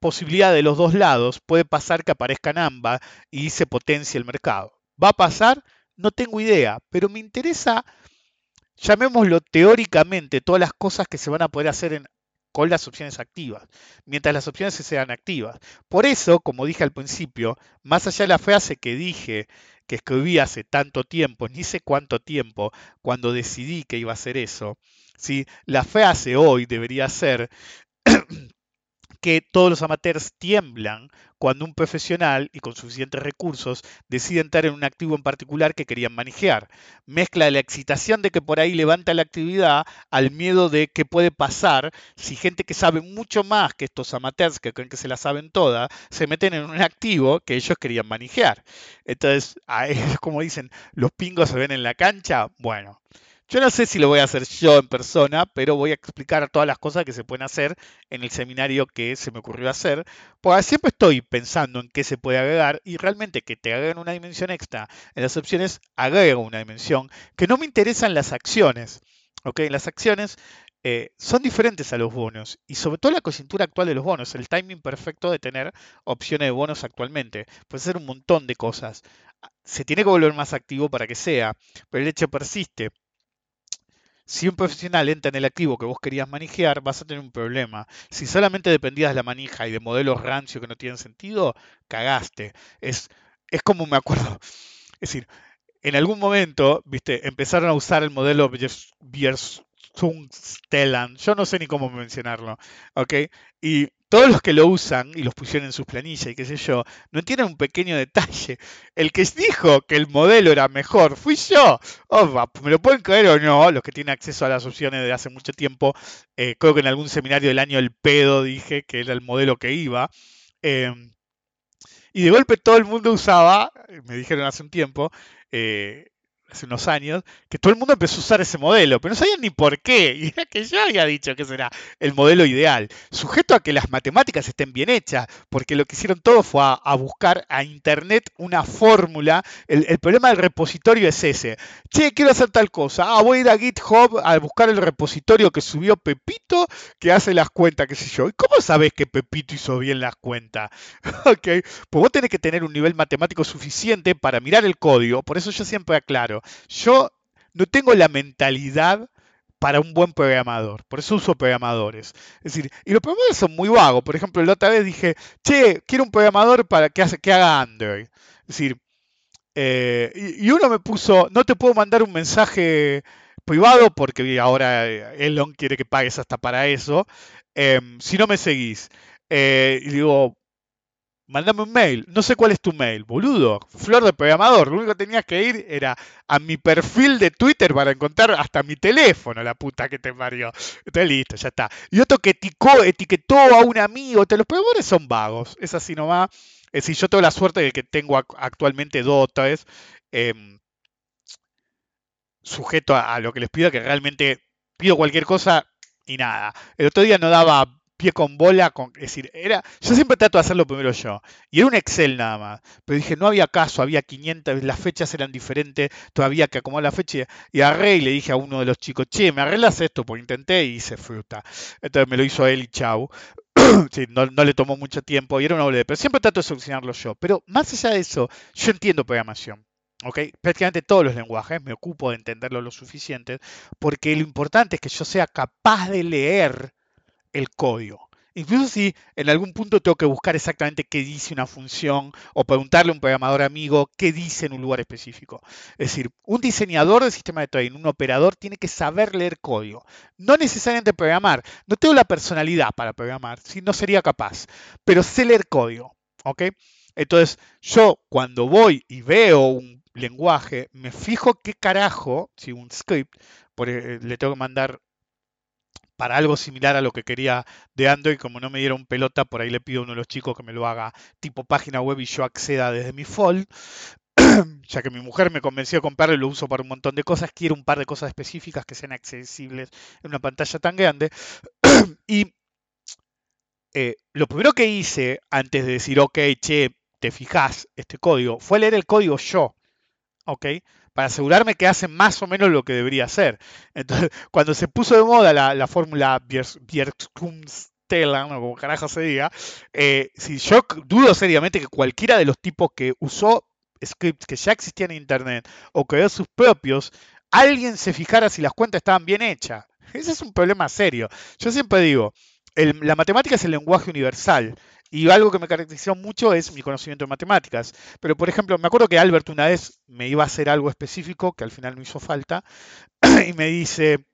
posibilidad de los dos lados, puede pasar que aparezcan ambas y se potencie el mercado. ¿Va a pasar? No tengo idea, pero me interesa llamémoslo teóricamente, todas las cosas que se van a poder hacer con las opciones activas, mientras las opciones se sean activas. Por eso, como dije al principio, más allá de la frase que dije, que escribí hace tanto tiempo, ni sé cuánto tiempo, cuando decidí que iba a hacer eso, ¿sí? la frase hoy debería ser que todos los amateurs tiemblan cuando un profesional y con suficientes recursos decide entrar en un activo en particular que querían manejar. Mezcla la excitación de que por ahí levanta la actividad al miedo de qué puede pasar si gente que sabe mucho más que estos amateurs que creen que se la saben todas se meten en un activo que ellos querían manejar. Entonces, como dicen, los pingos se ven en la cancha. Bueno, yo no sé si lo voy a hacer yo en persona, pero voy a explicar todas las cosas que se pueden hacer en el seminario que se me ocurrió hacer, porque siempre estoy pensando en qué se puede agregar y realmente que te agreguen una dimensión extra en las opciones, agrego una dimensión que no me interesan las acciones. ¿ok? Las acciones eh, son diferentes a los bonos y sobre todo la coyuntura actual de los bonos, el timing perfecto de tener opciones de bonos actualmente. Puede ser un montón de cosas. Se tiene que volver más activo para que sea, pero el hecho persiste si un profesional entra en el activo que vos querías manejar, vas a tener un problema. Si solamente dependías de la manija y de modelos rancio que no tienen sentido, cagaste. Es, es como me acuerdo. Es decir, en algún momento, viste, empezaron a usar el modelo Yo no sé ni cómo mencionarlo. ¿Ok? Y todos los que lo usan y los pusieron en sus planillas y qué sé yo, no entienden un pequeño detalle. El que dijo que el modelo era mejor fui yo. ¿Me lo pueden creer o no? Los que tienen acceso a las opciones de hace mucho tiempo, eh, creo que en algún seminario del año el pedo dije que era el modelo que iba. Em, y de golpe todo el mundo usaba, me dijeron hace un tiempo, eh, hace unos años, que todo el mundo empezó a usar ese modelo, pero no sabían ni por qué. Y era que yo había dicho que ese era el modelo ideal, sujeto a que las matemáticas estén bien hechas, porque lo que hicieron todos fue a, buscar a internet una fórmula. El, el, problema del repositorio es ese. Che, quiero hacer tal cosa. Ah, voy a ir a GitHub a buscar el repositorio que subió Pepito, que hace las cuentas, qué sé yo. ¿Y cómo sabes que Pepito hizo bien las cuentas? ok, pues vos tenés que tener un nivel matemático suficiente para mirar el código, por eso yo siempre aclaro yo no tengo la mentalidad para un buen programador. Por eso uso programadores. Es decir, y los programadores son muy vagos. Por ejemplo, la otra vez dije, che, quiero un programador para que, hace, que haga Android. Decir, eh, y, y uno me puso, no te puedo mandar un mensaje privado porque ahora eh, Elon quiere que pagues hasta para eso. em, si no me seguís. Eh, y digo, Mándame un mail. No sé cuál es tu mail, boludo. Flor de programador. Lo único que tenías que ir era a mi perfil de Twitter para encontrar hasta mi teléfono, la puta que te parió. Entonces listo, ya está. Y otro que eticó, etiquetó a un amigo. Los programadores son vagos. Es así nomás. Es decir, yo tengo la suerte de que tengo ac- actualmente dos o tres em, sujeto a, a lo que les pido, que realmente pido cualquier cosa y nada. El otro día no daba con bola, con, es decir, era, yo siempre trato de hacerlo primero yo, y era un Excel nada más, pero dije, no había caso, había 500, las fechas eran diferentes, todavía que acomodar la fecha, y, agarré y le dije a uno de los chicos, che, me arreglas esto, porque intenté y hice fruta. Entonces me lo hizo él y chau. Sí, no, no le tomó mucho tiempo y era una boludez, pero siempre trato de solucionarlo yo. Pero más allá de eso, yo entiendo programación. ¿ok? Prácticamente todos los lenguajes, me ocupo de entenderlo lo suficiente, porque lo importante es que yo sea capaz de leer el código. Incluso si en algún punto tengo que buscar exactamente qué dice una función o preguntarle a un programador amigo qué dice en un lugar específico. Es decir, un diseñador de sistema de trading, un operador, tiene que saber leer código. No necesariamente programar. No tengo la personalidad para programar, si no sería capaz, pero sé leer código. ¿ok? Entonces, yo cuando voy y veo un lenguaje, me fijo qué carajo, si un script, por, eh, le tengo que mandar para algo similar a lo que quería de Android, como no me dieron pelota, por ahí le pido a uno de los chicos que me lo haga tipo página web y yo acceda desde mi fold, ya que mi mujer me convenció de comprarlo y lo uso para un montón de cosas, quiero un par de cosas específicas que sean accesibles en una pantalla tan grande. y eh, lo primero que hice antes de decir, ok, che, te fijas este código, fue leer el código yo, ¿ok? Para asegurarme que hace más o menos lo que debería hacer. Entonces, cuando se puso de moda la, la fórmula Bjerkström-Stellan, o como carajo se diga, eh, si yo dudo seriamente que cualquiera de los tipos que usó scripts que ya existían en Internet o creó sus propios, alguien se fijara si las cuentas estaban bien hechas. Ese es un problema serio. Yo siempre digo, el- la matemática es el lenguaje universal. Y algo que me caracterizó mucho es mi conocimiento de matemáticas. Pero, por ejemplo, me acuerdo que Albert una vez me iba a hacer algo específico, que al final no hizo falta, y me dice,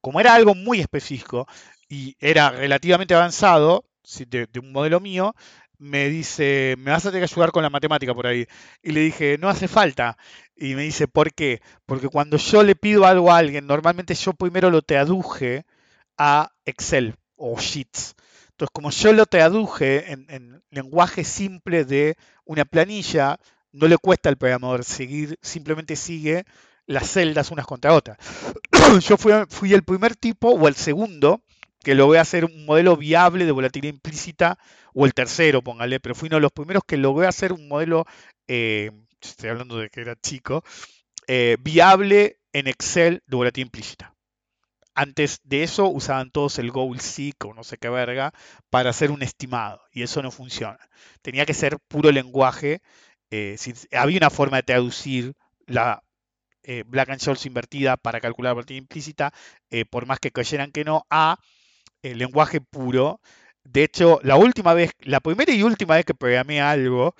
como era algo muy específico y era relativamente avanzado de un modelo mío, me dice, me vas a tener que ayudar con la matemática por ahí. Y le dije, no hace falta. Y me dice, ¿por qué? Porque cuando yo le pido algo a alguien, normalmente yo primero lo traduje a Excel o Sheets. Entonces, como yo lo traduje en, en lenguaje simple de una planilla, no le cuesta al programador seguir, simplemente sigue las celdas unas contra otras. yo fui, fui el primer tipo o el segundo que logré hacer un modelo viable de volatilidad implícita, o el tercero, póngale, pero fui uno de los primeros que logré hacer un modelo, eh, estoy hablando de que era chico, eh, viable en Excel de volatilidad implícita. Antes de eso usaban todos el goal seek o no sé qué verga para hacer un estimado y eso no funciona. Tenía que ser puro lenguaje. eh, había una forma de traducir la eh, Black and Scholes invertida para calcular la volatilidad implícita, eh, por más que creyeran que no, a el lenguaje puro. De hecho, la última vez, la primera y última vez que programé algo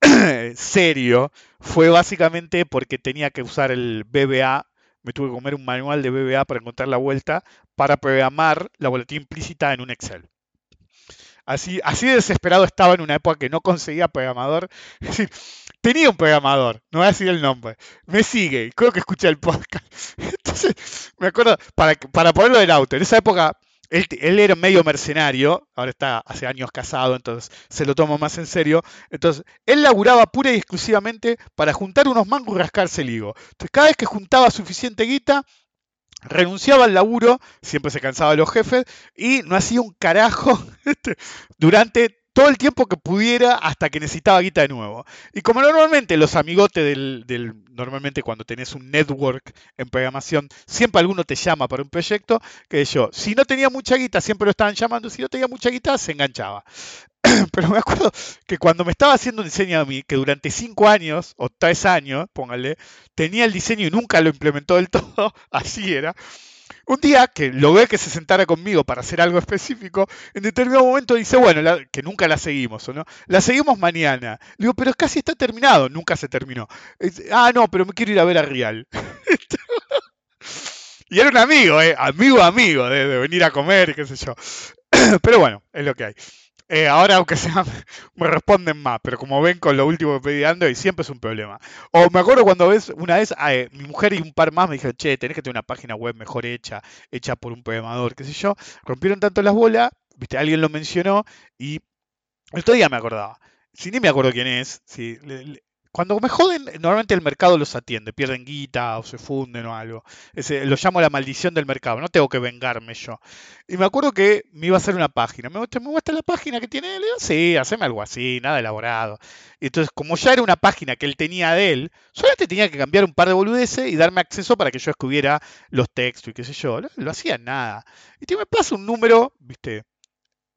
serio fue básicamente porque tenía que usar el BBA. Me tuve que comer un manual de BBA para encontrar la vuelta para programar la volatilidad implícita en un Excel. Así, así de desesperado estaba en una época que no conseguía programador. Es decir, tenía un programador, no voy a decir el nombre. Me sigue, creo que escucha el podcast. Entonces, me acuerdo, para, para ponerlo del auto, en esa época él, era medio mercenario, ahora está hace años casado, entonces se lo toma más en serio. Entonces, él laburaba pura y exclusivamente para juntar unos mangos y rascarse el higo. Entonces, cada vez que juntaba suficiente guita, renunciaba al laburo, siempre se cansaba de los jefes, y no hacía un carajo este, durante todo el tiempo que pudiera hasta que necesitaba guita de nuevo. Y como normalmente los amigotes del, normalmente cuando tenés un network en programación, siempre alguno te llama para un proyecto, que yo, si no tenía mucha guita, siempre lo estaban llamando, si no tenía mucha guita, se enganchaba. pero me acuerdo que cuando me estaba haciendo un diseño a mí, que durante cinco años, o tres años, póngale, tenía el diseño y nunca lo implementó del todo, así era. Un día que logré que se sentara conmigo para hacer algo específico, en determinado momento dice, bueno, la- que nunca la seguimos, ¿o no? La seguimos mañana. Le digo, pero casi está terminado. Nunca se terminó. Ah, no, pero me quiero ir a ver a Real. y era un amigo, ¿eh? Amigo, amigo, de, de venir a comer, qué sé yo. pero bueno, es lo que hay. Eh, ahora, aunque sea, me responden más, pero como ven con lo último que pedí Android, siempre es un problema. O me acuerdo cuando ves, una vez, eh, mi mujer y un par más me dijeron, che, tenés que tener una página web mejor hecha, hecha por un programador, qué sé yo. Rompieron tanto las bolas, viste, alguien lo mencionó y el otro día me acordaba. Si ni me acuerdo quién es, si, cuando me joden, normalmente el mercado los atiende, pierden guita o se funden o algo. Lo llamo la maldición del mercado, no tengo que vengarme yo. Y me acuerdo que me iba a hacer una página. ¿Me muestra la página que tiene él? Sí, haceme algo así, nada elaborado. Y entonces, como ya era una página que él tenía de él, solamente tenía que cambiar un par de boludeces y darme acceso para que yo escribiera los textos y qué sé yo. Lo hacía nada. Y te me pasa un número, viste,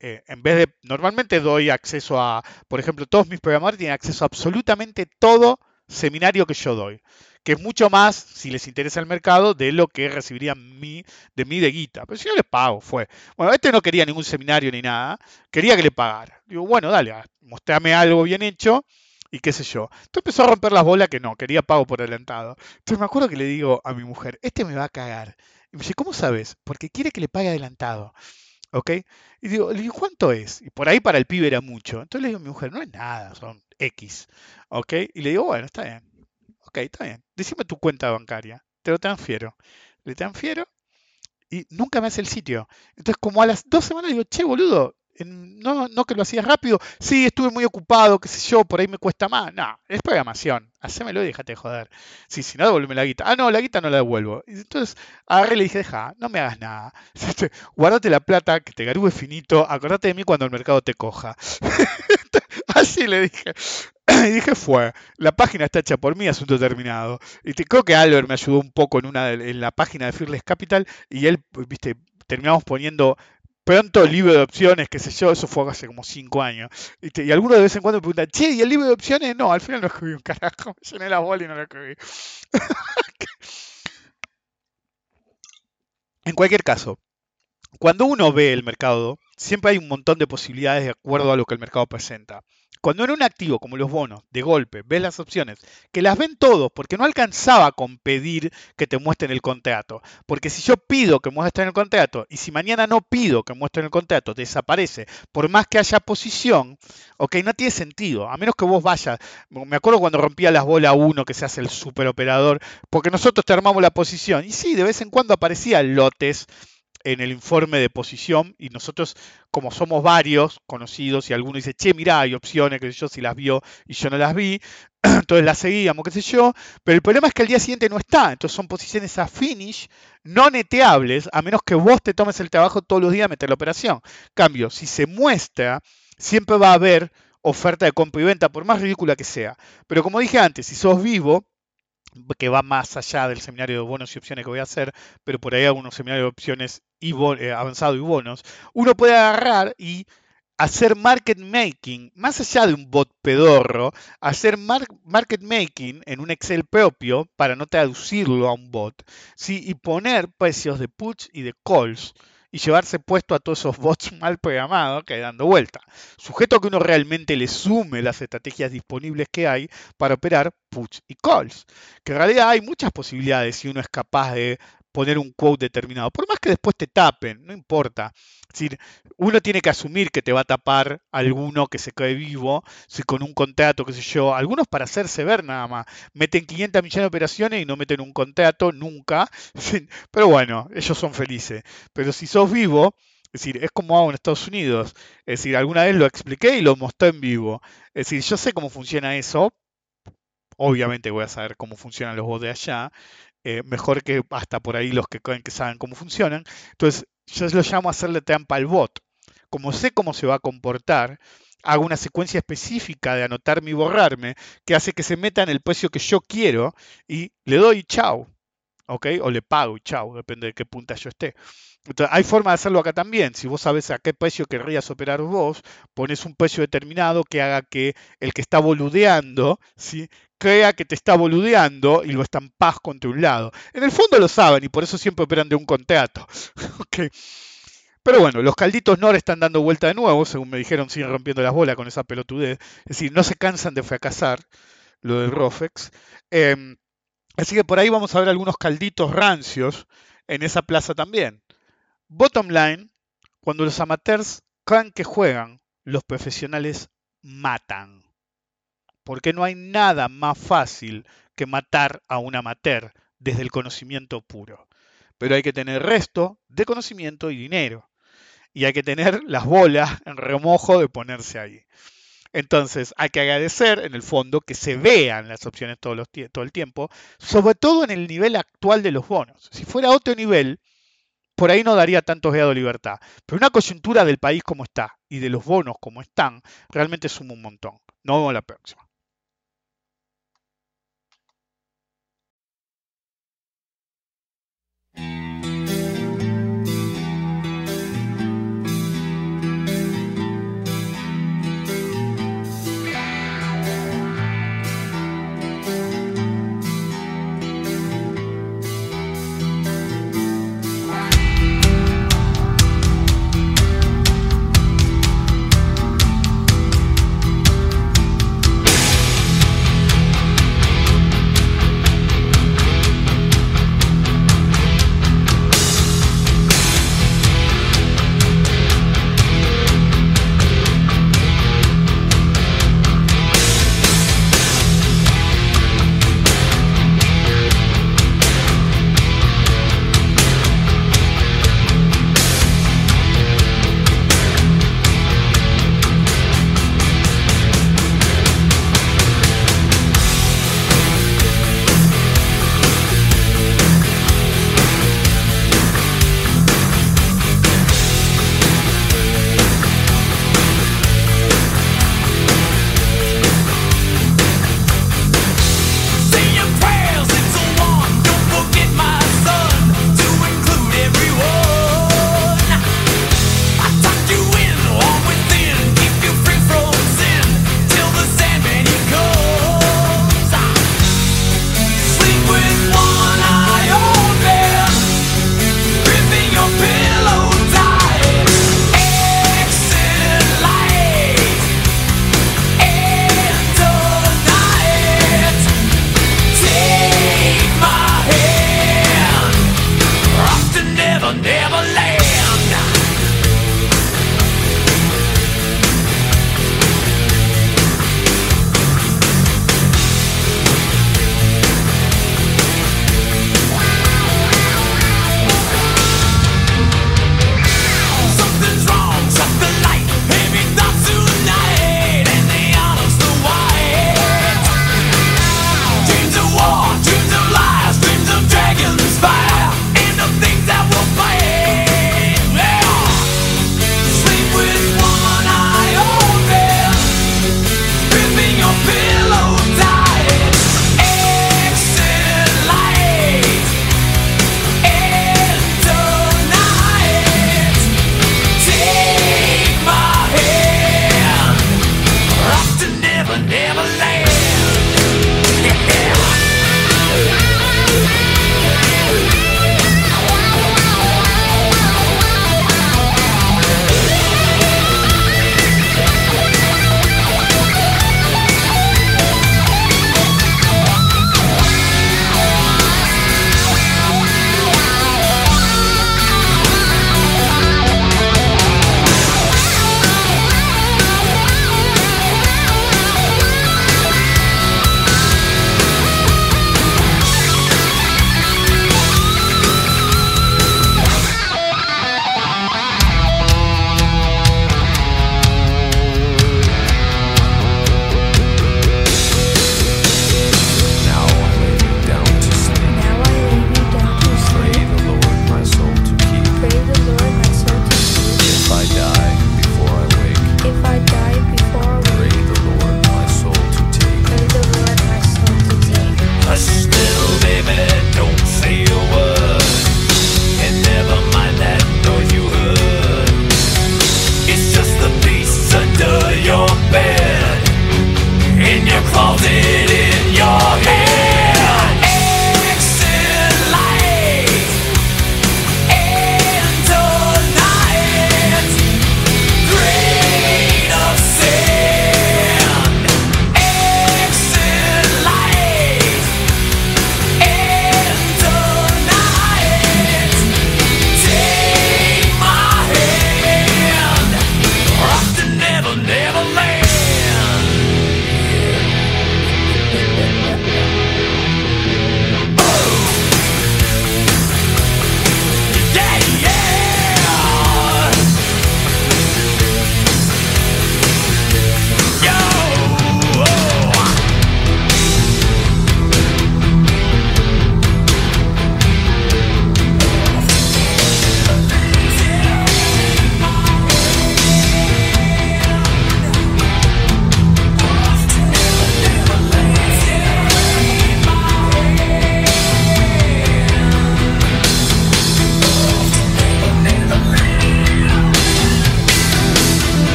eh, en vez de, normalmente doy acceso a, por ejemplo, todos mis programadores tienen acceso a absolutamente todo seminario que yo doy, que es mucho más, si les interesa el mercado, de lo que recibirían mi, de mí de guita. Pero si no les pago, fue. Bueno, este no quería ningún seminario ni nada, quería que le pagara. Digo, bueno, dale, ah, mostrame algo bien hecho y qué sé yo. Entonces empezó a romper las bolas que no, quería pago por adelantado. Entonces me acuerdo que le digo a mi mujer, este me va a cagar. Y me dice, ¿cómo sabes? Porque quiere que le pague adelantado. ¿Ok? Y digo, le digo, ¿cuánto es? Y por ahí para el pibe era mucho. Entonces le digo a mi mujer, no es nada, son X. ¿Ok? Y le digo, bueno, está bien. Ok, está bien. Decime tu cuenta bancaria. Te lo transfiero. Le transfiero y nunca me hace el sitio. Entonces, como a las dos semanas digo, che, boludo, no, no que lo hacías rápido. Sí, estuve muy ocupado, qué sé yo, por ahí me cuesta más. No, es programación. Hacémelo y déjate de joder. Sí, si no, devuélveme la guita. Ah, no, la guita no la devuelvo. Entonces agarré y le dije, deja, no me hagas nada. Guardate la plata, que te garube finito. Acordate de mí cuando el mercado te coja. Así le dije. Y dije, fue, la página está hecha por mí, asunto terminado. Y te, creo que Albert me ayudó un poco en una en la página de Fearless Capital y él, viste, terminamos poniendo pronto libro de opciones, qué sé yo, eso fue hace como cinco años. Y alguno de vez en cuando me pregunta, che, ¿y el libro de opciones? No, al final no escribí un carajo, me llené la bola y no lo escribí. En cualquier caso, cuando uno ve el mercado, siempre hay un montón de posibilidades de acuerdo a lo que el mercado presenta. Cuando en un activo como los bonos, de golpe, ves las opciones, que las ven todos, porque no alcanzaba con pedir que te muestren el contrato. Porque si yo pido que muestren el contrato y si mañana no pido que muestren el contrato, desaparece, por más que haya posición, ok, no tiene sentido. A menos que vos vayas, me acuerdo cuando rompía las bolas uno que se hace el superoperador, porque nosotros te armamos la posición. Y sí, de vez en cuando aparecían lotes en el informe de posición y nosotros, como somos varios conocidos y alguno dice, che, mirá, hay opciones que yo si las vio y yo no las vi, entonces las seguíamos, qué sé yo, pero el problema es que al día siguiente no está, entonces son posiciones a finish no neteables, a menos que vos te tomes el trabajo todos los días de meter la operación. Cambio, si se muestra, siempre va a haber oferta de compra y venta, por más ridícula que sea. Pero como dije antes, si sos vivo, que va más allá del seminario de bonos y opciones que voy a hacer, pero por ahí hay algunos seminarios de opciones y eh, avanzado y bonos, uno puede agarrar y hacer market making, más allá de un bot pedorro, hacer mar- market making en un Excel propio para no traducirlo a un bot, ¿sí? y poner precios de puts y de calls y llevarse puesto a todos esos bots mal programados que hay dando vuelta. Sujeto a que uno realmente le sume las estrategias disponibles que hay para operar puts y calls. Que en realidad hay muchas posibilidades si uno es capaz de poner un quote determinado. Por más que después te tapen, no importa. Es decir, uno tiene que asumir que te va a tapar alguno que se cae vivo, si con un contrato, qué sé yo, algunos para hacerse ver nada más. Meten 500 millones de operaciones y no meten un contrato nunca. Pero bueno, ellos son felices. Pero si sos vivo, es decir, es como hago en Estados Unidos. Es decir, alguna vez lo expliqué y lo mostré en vivo. Es decir, yo sé cómo funciona eso. Obviamente voy a saber cómo funcionan los bots de allá. Eh, mejor que hasta por ahí los que que saben cómo funcionan. Entonces, yo lo llamo hacerle trampa al bot. Como sé cómo se va a comportar, hago una secuencia específica de anotarme y borrarme que hace que se meta en el precio que yo quiero y le doy chau. ¿Ok? O le pago y chau, depende de qué punta yo esté. Entonces, hay forma de hacerlo acá también. Si vos sabes a qué precio querrías operar vos, pones un precio determinado que haga que el que está boludeando, ¿sí? crea que te está boludeando y lo estampás contra un lado. En el fondo lo saben y por eso siempre operan de un contrato. Ok. Pero bueno, los calditos Nor están dando vuelta de nuevo, según me dijeron, siguen rompiendo las bolas con esa pelotudez. Es decir, no se cansan de fracasar lo del Rofex. Em, así que por ahí vamos a ver algunos calditos rancios en esa plaza también. Bottom line, cuando los amateurs creen que juegan, los profesionales matan. Porque no hay nada más fácil que matar a un amateur desde el conocimiento puro. Pero hay que tener resto de conocimiento y dinero. Y hay que tener las bolas en remojo de ponerse ahí. Entonces hay que agradecer en el fondo que se vean las opciones todo, todo el tiempo, sobre todo en el nivel actual de los bonos. Si fuera otro nivel, por ahí no daría tanto grado de libertad. Pero una coyuntura del país como está y de los bonos como están, realmente suma un montón. Nos vemos la próxima.